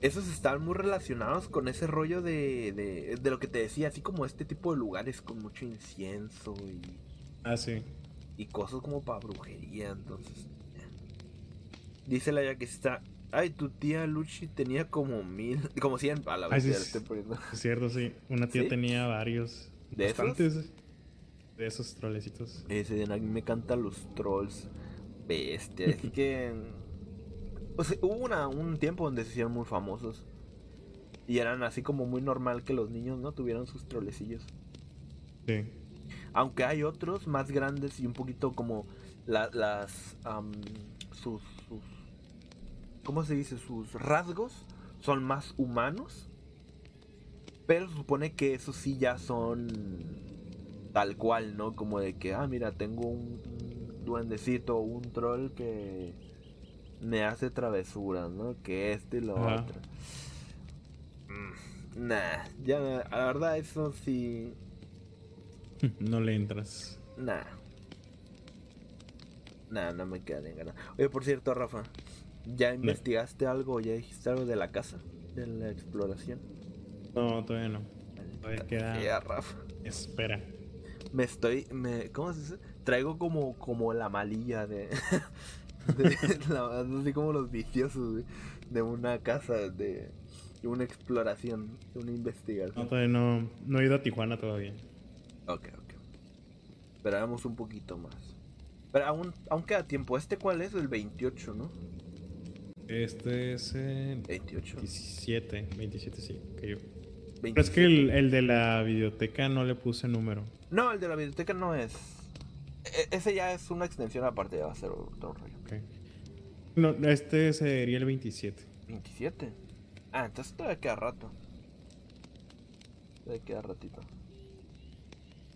[SPEAKER 2] esos están muy relacionados con ese rollo de, de, de lo que te decía, así como este tipo de lugares con mucho incienso y,
[SPEAKER 3] Ah, sí.
[SPEAKER 2] y cosas como para brujería, entonces. eh. Dice la ya que está. Ay, tu tía Luchi tenía como mil. Como cien. A la
[SPEAKER 3] Ay,
[SPEAKER 2] vez
[SPEAKER 3] sí,
[SPEAKER 2] ya le
[SPEAKER 3] sí.
[SPEAKER 2] estoy poniendo.
[SPEAKER 3] Es (laughs) cierto, sí. Una tía
[SPEAKER 2] ¿Sí?
[SPEAKER 3] tenía varios.
[SPEAKER 2] ¿De esos?
[SPEAKER 3] de esos trolecitos.
[SPEAKER 2] Ese a mí me encantan los trolls. Bestia. Es (laughs) que. O sea, hubo una, un tiempo donde se hicieron muy famosos. Y eran así como muy normal que los niños no tuvieran sus trolecillos.
[SPEAKER 3] Sí.
[SPEAKER 2] Aunque hay otros más grandes y un poquito como la- las am, sus, sus ¿cómo se dice? sus rasgos son más humanos. Pero se supone que esos sí ya son tal cual, ¿no? Como de que, ah, mira, tengo un, un duendecito o un troll que me hace travesuras, ¿no? Que este y lo
[SPEAKER 3] Ajá.
[SPEAKER 2] otro. Mm, Nah, ya, la verdad, eso sí. (laughs)
[SPEAKER 3] No le entras.
[SPEAKER 2] Nah. Nah, no me queda en ganas. Oye, por cierto, Rafa, ¿ya investigaste algo ya dijiste algo de la casa? De la exploración.
[SPEAKER 3] No, todavía no. Todavía queda.
[SPEAKER 2] Ya, Rafa.
[SPEAKER 3] Espera.
[SPEAKER 2] Me estoy. Me, ¿Cómo se dice? Traigo como, como la malilla de. (laughs) de (laughs) la- así como los viciosos de una casa, de, de una exploración, de una
[SPEAKER 3] No,
[SPEAKER 2] investigación.
[SPEAKER 3] todavía no. No he ido a Tijuana todavía.
[SPEAKER 2] Ok, ok. Esperamos un poquito más. Pero aún, aún queda tiempo. ¿Este cuál es? El 28, ¿no?
[SPEAKER 3] Este es el
[SPEAKER 2] 28.
[SPEAKER 3] 17. 27, sí.
[SPEAKER 2] 27.
[SPEAKER 3] Pero es que el, el de la videoteca no le puse número.
[SPEAKER 2] No, el de la biblioteca no es. E- ese ya es una extensión aparte, ya va a ser otro rollo.
[SPEAKER 3] No, este sería el 27.
[SPEAKER 2] 27. Ah, entonces todavía queda rato. Todavía queda ratito.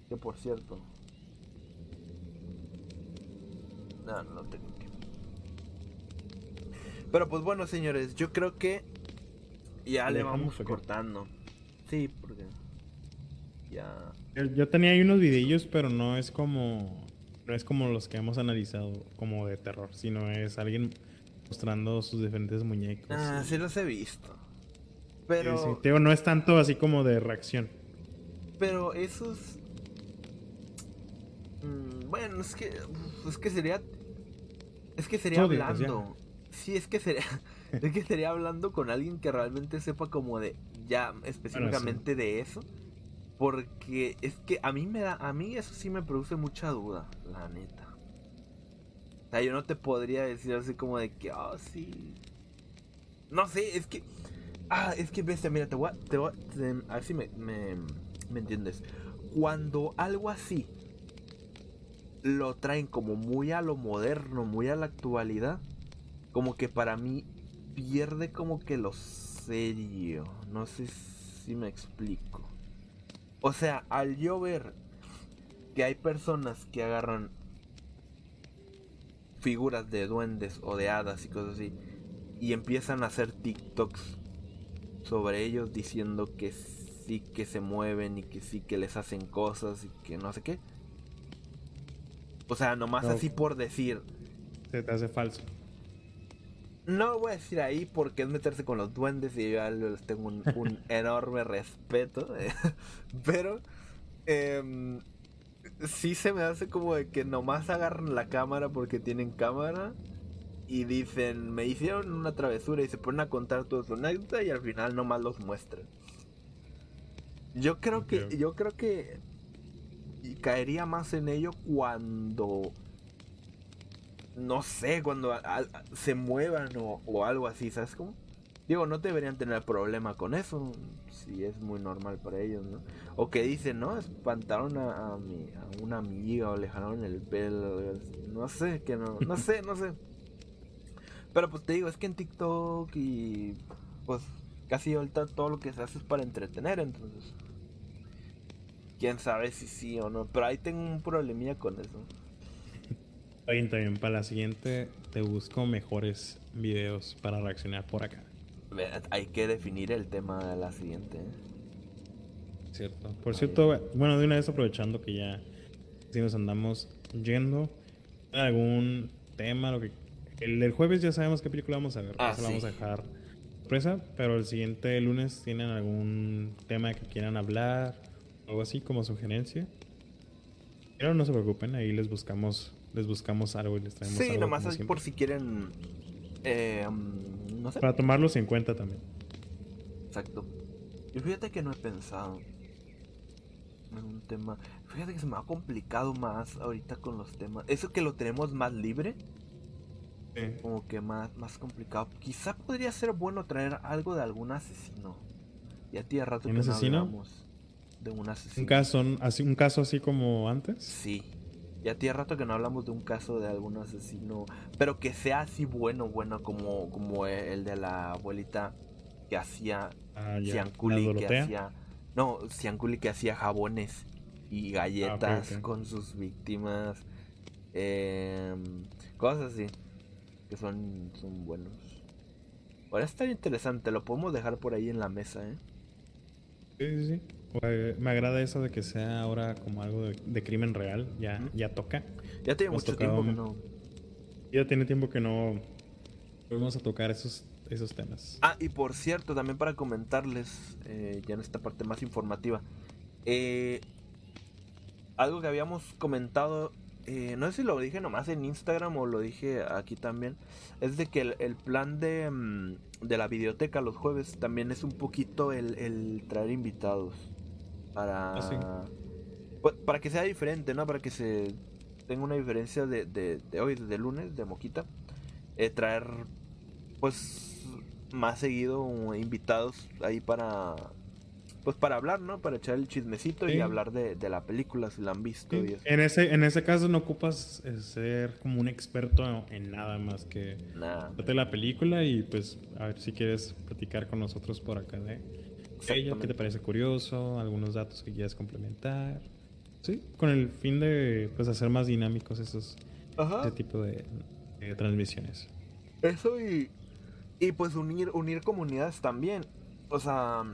[SPEAKER 2] Que por cierto. No, no tengo tiempo. Pero pues bueno, señores, yo creo que ya
[SPEAKER 3] ¿Le
[SPEAKER 2] vamos cortando. Sí, porque ya
[SPEAKER 3] Yo, yo tenía ahí unos videillos, pero no es como. No es como los que hemos analizado, como de terror, sino es alguien mostrando sus diferentes muñecos.
[SPEAKER 2] Ah, sí los he visto.
[SPEAKER 3] Sí,
[SPEAKER 2] Pero
[SPEAKER 3] sí. Te digo, no es tanto así como de reacción.
[SPEAKER 2] Pero esos. Mm, bueno, es que. Es que sería. Es que sería
[SPEAKER 3] Zodiac,
[SPEAKER 2] hablando. Sí, es que sería. (laughs) es que sería hablando con alguien que realmente sepa como de. Ya específicamente de eso. Porque es que a mí me da. A mí eso sí me produce mucha duda, la neta. O sea, yo no te podría decir así como de que. Ah, sí. No sé, es que. Ah, es que bestia, mira, te voy a, te voy a, a ver si me, me, me entiendes. Cuando algo así lo traen como muy a lo moderno, muy a la actualidad, como que para mí pierde como que lo serio. No sé si me explico. O sea, al yo ver que hay personas que agarran figuras de duendes o de hadas y cosas así y empiezan a hacer TikToks sobre ellos diciendo que sí que se mueven y que sí que les hacen cosas y que no sé qué. O sea, nomás
[SPEAKER 3] No.
[SPEAKER 2] así por decir.
[SPEAKER 3] Se te hace falso.
[SPEAKER 2] No lo voy a decir ahí porque es meterse con los duendes y yo ya les tengo un, un (laughs) enorme respeto. eh, Pero em, sí se me hace como de que nomás agarran la cámara porque tienen cámara y dicen, me hicieron una travesura y se ponen a contar toda su anécdota y al final nomás los muestran. Yo creo que, yo creo que caería más en ello cuando no sé, cuando se muevan o, algo así, ¿sabes cómo? Digo, no deberían tener problema con eso, si es muy normal para ellos, ¿no? O que dicen, ¿no? Espantaron a, a una amiga o le jalaron el pelo, no sé, que no, no sé, no sé. Pero pues te digo, es que en TikTok y pues casi ahorita todo lo que se hace es para entretener, entonces. Quién sabe si sí o no, pero ahí tengo un problemilla con eso.
[SPEAKER 3] Oye, también para la siguiente te busco mejores videos para reaccionar por acá.
[SPEAKER 2] Hay que definir el tema de la siguiente. ¿eh?
[SPEAKER 3] Cierto. Por cierto, bueno, de una vez aprovechando que ya si nos andamos yendo, algún tema, lo que el del jueves ya sabemos qué película vamos a ver,
[SPEAKER 2] Ah,
[SPEAKER 3] eso la
[SPEAKER 2] sí.
[SPEAKER 3] vamos a dejar sorpresa, pero el siguiente lunes tienen algún tema que quieran hablar, algo así como sugerencia. Pero no se preocupen, ahí les buscamos, les buscamos algo y les traemos
[SPEAKER 2] Sí,
[SPEAKER 3] algo
[SPEAKER 2] nomás
[SPEAKER 3] como
[SPEAKER 2] es por si quieren. eh, mm, no sé.
[SPEAKER 3] Para tomarlos en cuenta también.
[SPEAKER 2] Exacto. Y fíjate que no he pensado en un tema. Fíjate que se me ha complicado más ahorita con los temas. Eso que lo tenemos más libre, como que más, más complicado. Quizá podría ser bueno traer algo de algún asesino. Ya tiene rato
[SPEAKER 3] ¿Un
[SPEAKER 2] que
[SPEAKER 3] asesino?
[SPEAKER 2] no hablamos de un asesino.
[SPEAKER 3] Un caso, así, un caso así como antes.
[SPEAKER 2] Sí. Ya tiene rato que no hablamos de un caso de algún asesino, pero que sea así bueno, bueno, como, como el de la abuelita que hacía
[SPEAKER 3] Ah.
[SPEAKER 2] Cianculi que hacía. No, Cianculi que hacía jabones y galletas
[SPEAKER 3] ok.
[SPEAKER 2] con sus víctimas. em, cosas así. Que son, son buenos. Ahora está interesante, lo podemos dejar por ahí en la mesa, ¿eh?
[SPEAKER 3] Sí, sí, sí. Eh, Me agrada eso de que sea ahora como algo de, de crimen real. Ya, ya toca.
[SPEAKER 2] Ya tiene
[SPEAKER 3] Hemos
[SPEAKER 2] mucho
[SPEAKER 3] tocado
[SPEAKER 2] tiempo que no.
[SPEAKER 3] Ya tiene tiempo que no vamos a tocar esos, esos temas.
[SPEAKER 2] Ah, y por cierto, también para comentarles, eh, ya en esta parte más informativa, eh, algo que habíamos comentado, eh, no sé si lo dije nomás en Instagram o lo dije aquí también, es de que el, el plan de, mm, de la videoteca los jueves también es un poquito el, el traer invitados para,
[SPEAKER 3] Ah,
[SPEAKER 2] para que sea diferente, ¿no? Para que se tenga una diferencia de, de, de hoy, de lunes, de Moquita, eh, traer pues más seguido invitados ahí para pues para hablar, ¿no? Para echar el chismecito
[SPEAKER 3] Sí.
[SPEAKER 2] y hablar de, de la película si la han visto
[SPEAKER 3] Sí,
[SPEAKER 2] y eso.
[SPEAKER 3] En ese, en ese caso no ocupas eh, ser como un experto en nada más que
[SPEAKER 2] Nada.
[SPEAKER 3] vete la película y pues a ver si quieres platicar con nosotros por acá de ella, qué te parece curioso, algunos datos que quieras complementar. Sí, con el fin de pues hacer más dinámicos esos
[SPEAKER 2] Ajá.
[SPEAKER 3] ese tipo de, de transmisiones.
[SPEAKER 2] Eso y, y pues unir, unir comunidades también. O sea,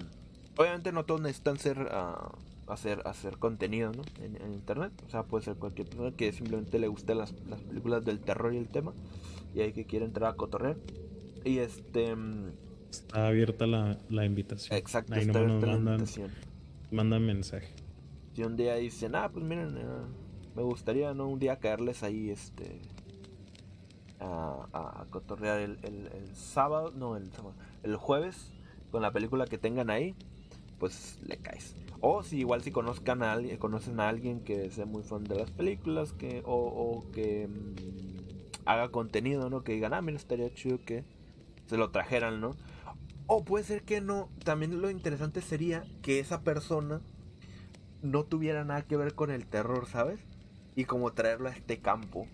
[SPEAKER 2] obviamente no todos necesitan ser ah, hacer, hacer contenido ¿no? en, en internet. O sea, puede ser cualquier persona que simplemente le guste las, las películas del terror y el tema. Y ahí que quiere entrar a cotorrear. Y este...
[SPEAKER 3] Está abierta la, la invitación.
[SPEAKER 2] Exacto,
[SPEAKER 3] Ahí
[SPEAKER 2] está abierta la
[SPEAKER 3] mandan,
[SPEAKER 2] invitación.
[SPEAKER 3] mandan mensaje.
[SPEAKER 2] Si un día dicen, ah, pues miren, ah, me gustaría, ¿no? Un día caerles ahí, este... A, a- a cotorrear el, el- el sábado, no, el sábado, el jueves, con la película que tengan ahí, pues le caes. O si igual si conozcan a alguien, conocen a alguien que sea muy fan de las películas, que, o, o que mm, haga contenido, ¿no? Que digan, ah, mira, estaría chido que se lo trajeran, ¿no? O puede ser que no. También lo interesante sería que esa persona no tuviera nada que ver con el terror, ¿sabes? Y como traerlo a este campo.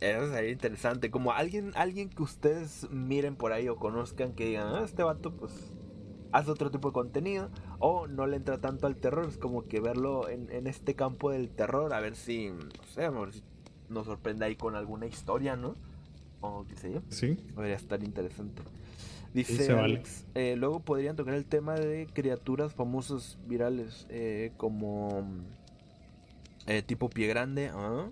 [SPEAKER 2] Eso sería interesante. Como alguien, alguien que ustedes miren por ahí o conozcan que digan, ah, este vato pues hace otro tipo de contenido. O no le entra tanto al terror. Es como que verlo en, en este campo del terror. A ver si, no sé, a ver si nos sorprende ahí con alguna historia, ¿no? O qué sé yo.
[SPEAKER 3] Sí,
[SPEAKER 2] Podría estar interesante. Dice. Alex, eh, luego podrían tocar el tema de criaturas famosas virales eh, como eh, tipo pie grande, ¿ah?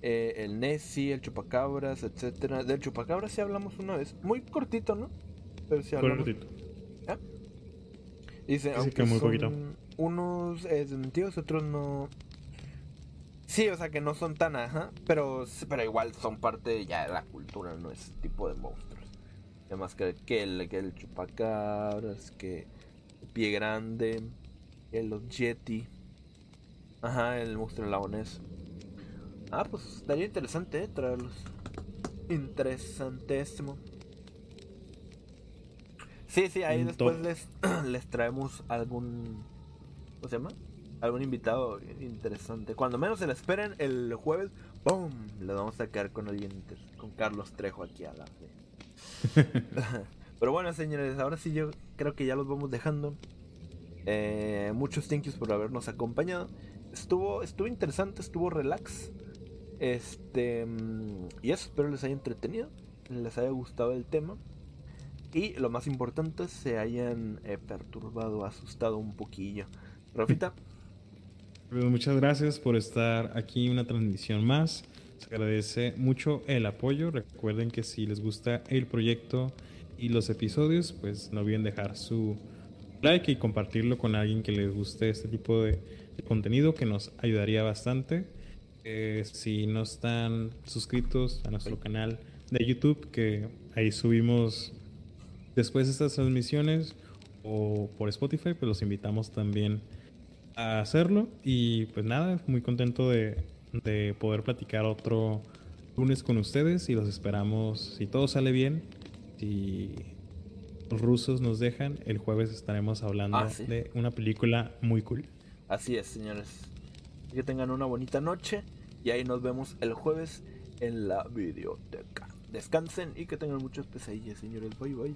[SPEAKER 2] Eh, el Nessie, el chupacabras, etcétera. Del chupacabras sí hablamos una vez, muy cortito, ¿no? Pero sí hablamos.
[SPEAKER 3] cortito.
[SPEAKER 2] Dice, aunque
[SPEAKER 3] que muy
[SPEAKER 2] son
[SPEAKER 3] poquito.
[SPEAKER 2] unos eh, desmentidos, otros no. Sí, o sea que no son tan, ajá, pero, pero igual son parte ya de la cultura, ¿no? Ese tipo de monstruos. Además que, que, el, que el chupacabras, que el pie grande, el los yeti. Ajá, el monstruo laonés. Ah, pues estaría interesante, ¿eh? Traerlos. Interesantísimo. Sí, sí, ahí
[SPEAKER 3] Un
[SPEAKER 2] después
[SPEAKER 3] top.
[SPEAKER 2] les, (clears throat) les traemos algún. ¿Cómo se llama? Algún invitado interesante. Cuando menos se le esperen, el jueves, ¡pum! Le vamos a quedar con alguien, con Carlos Trejo aquí a la fe. (laughs) Pero bueno, señores, ahora sí yo creo que ya los vamos dejando. Eh, muchos thank yous por habernos acompañado. Estuvo, estuvo interesante, estuvo relax. Este. mm, Y eso, espero les haya entretenido. Les haya gustado el tema. Y lo más importante, se hayan eh, perturbado, asustado un poquillo. Rafita, (laughs)
[SPEAKER 3] Pues muchas gracias por estar aquí una transmisión más. Se agradece mucho el apoyo. Recuerden que si les gusta el proyecto y los episodios, pues no olviden dejar su like y compartirlo con alguien que les guste este tipo de, contenido que nos ayudaría bastante. Eh, si no están suscritos a nuestro canal de YouTube, que ahí subimos después de estas transmisiones o por Spotify, pues los invitamos también a hacerlo. Y pues nada, muy contento de, de poder platicar otro lunes con ustedes y los esperamos, si todo sale bien, si los rusos nos dejan, el jueves estaremos hablando
[SPEAKER 2] Ah, sí.
[SPEAKER 3] de una película muy cool.
[SPEAKER 2] así es, señores. Que tengan una bonita noche. Y ahí nos vemos el jueves en la videoteca. Descansen y que tengan muchas pesadillas, señores. Bye bye.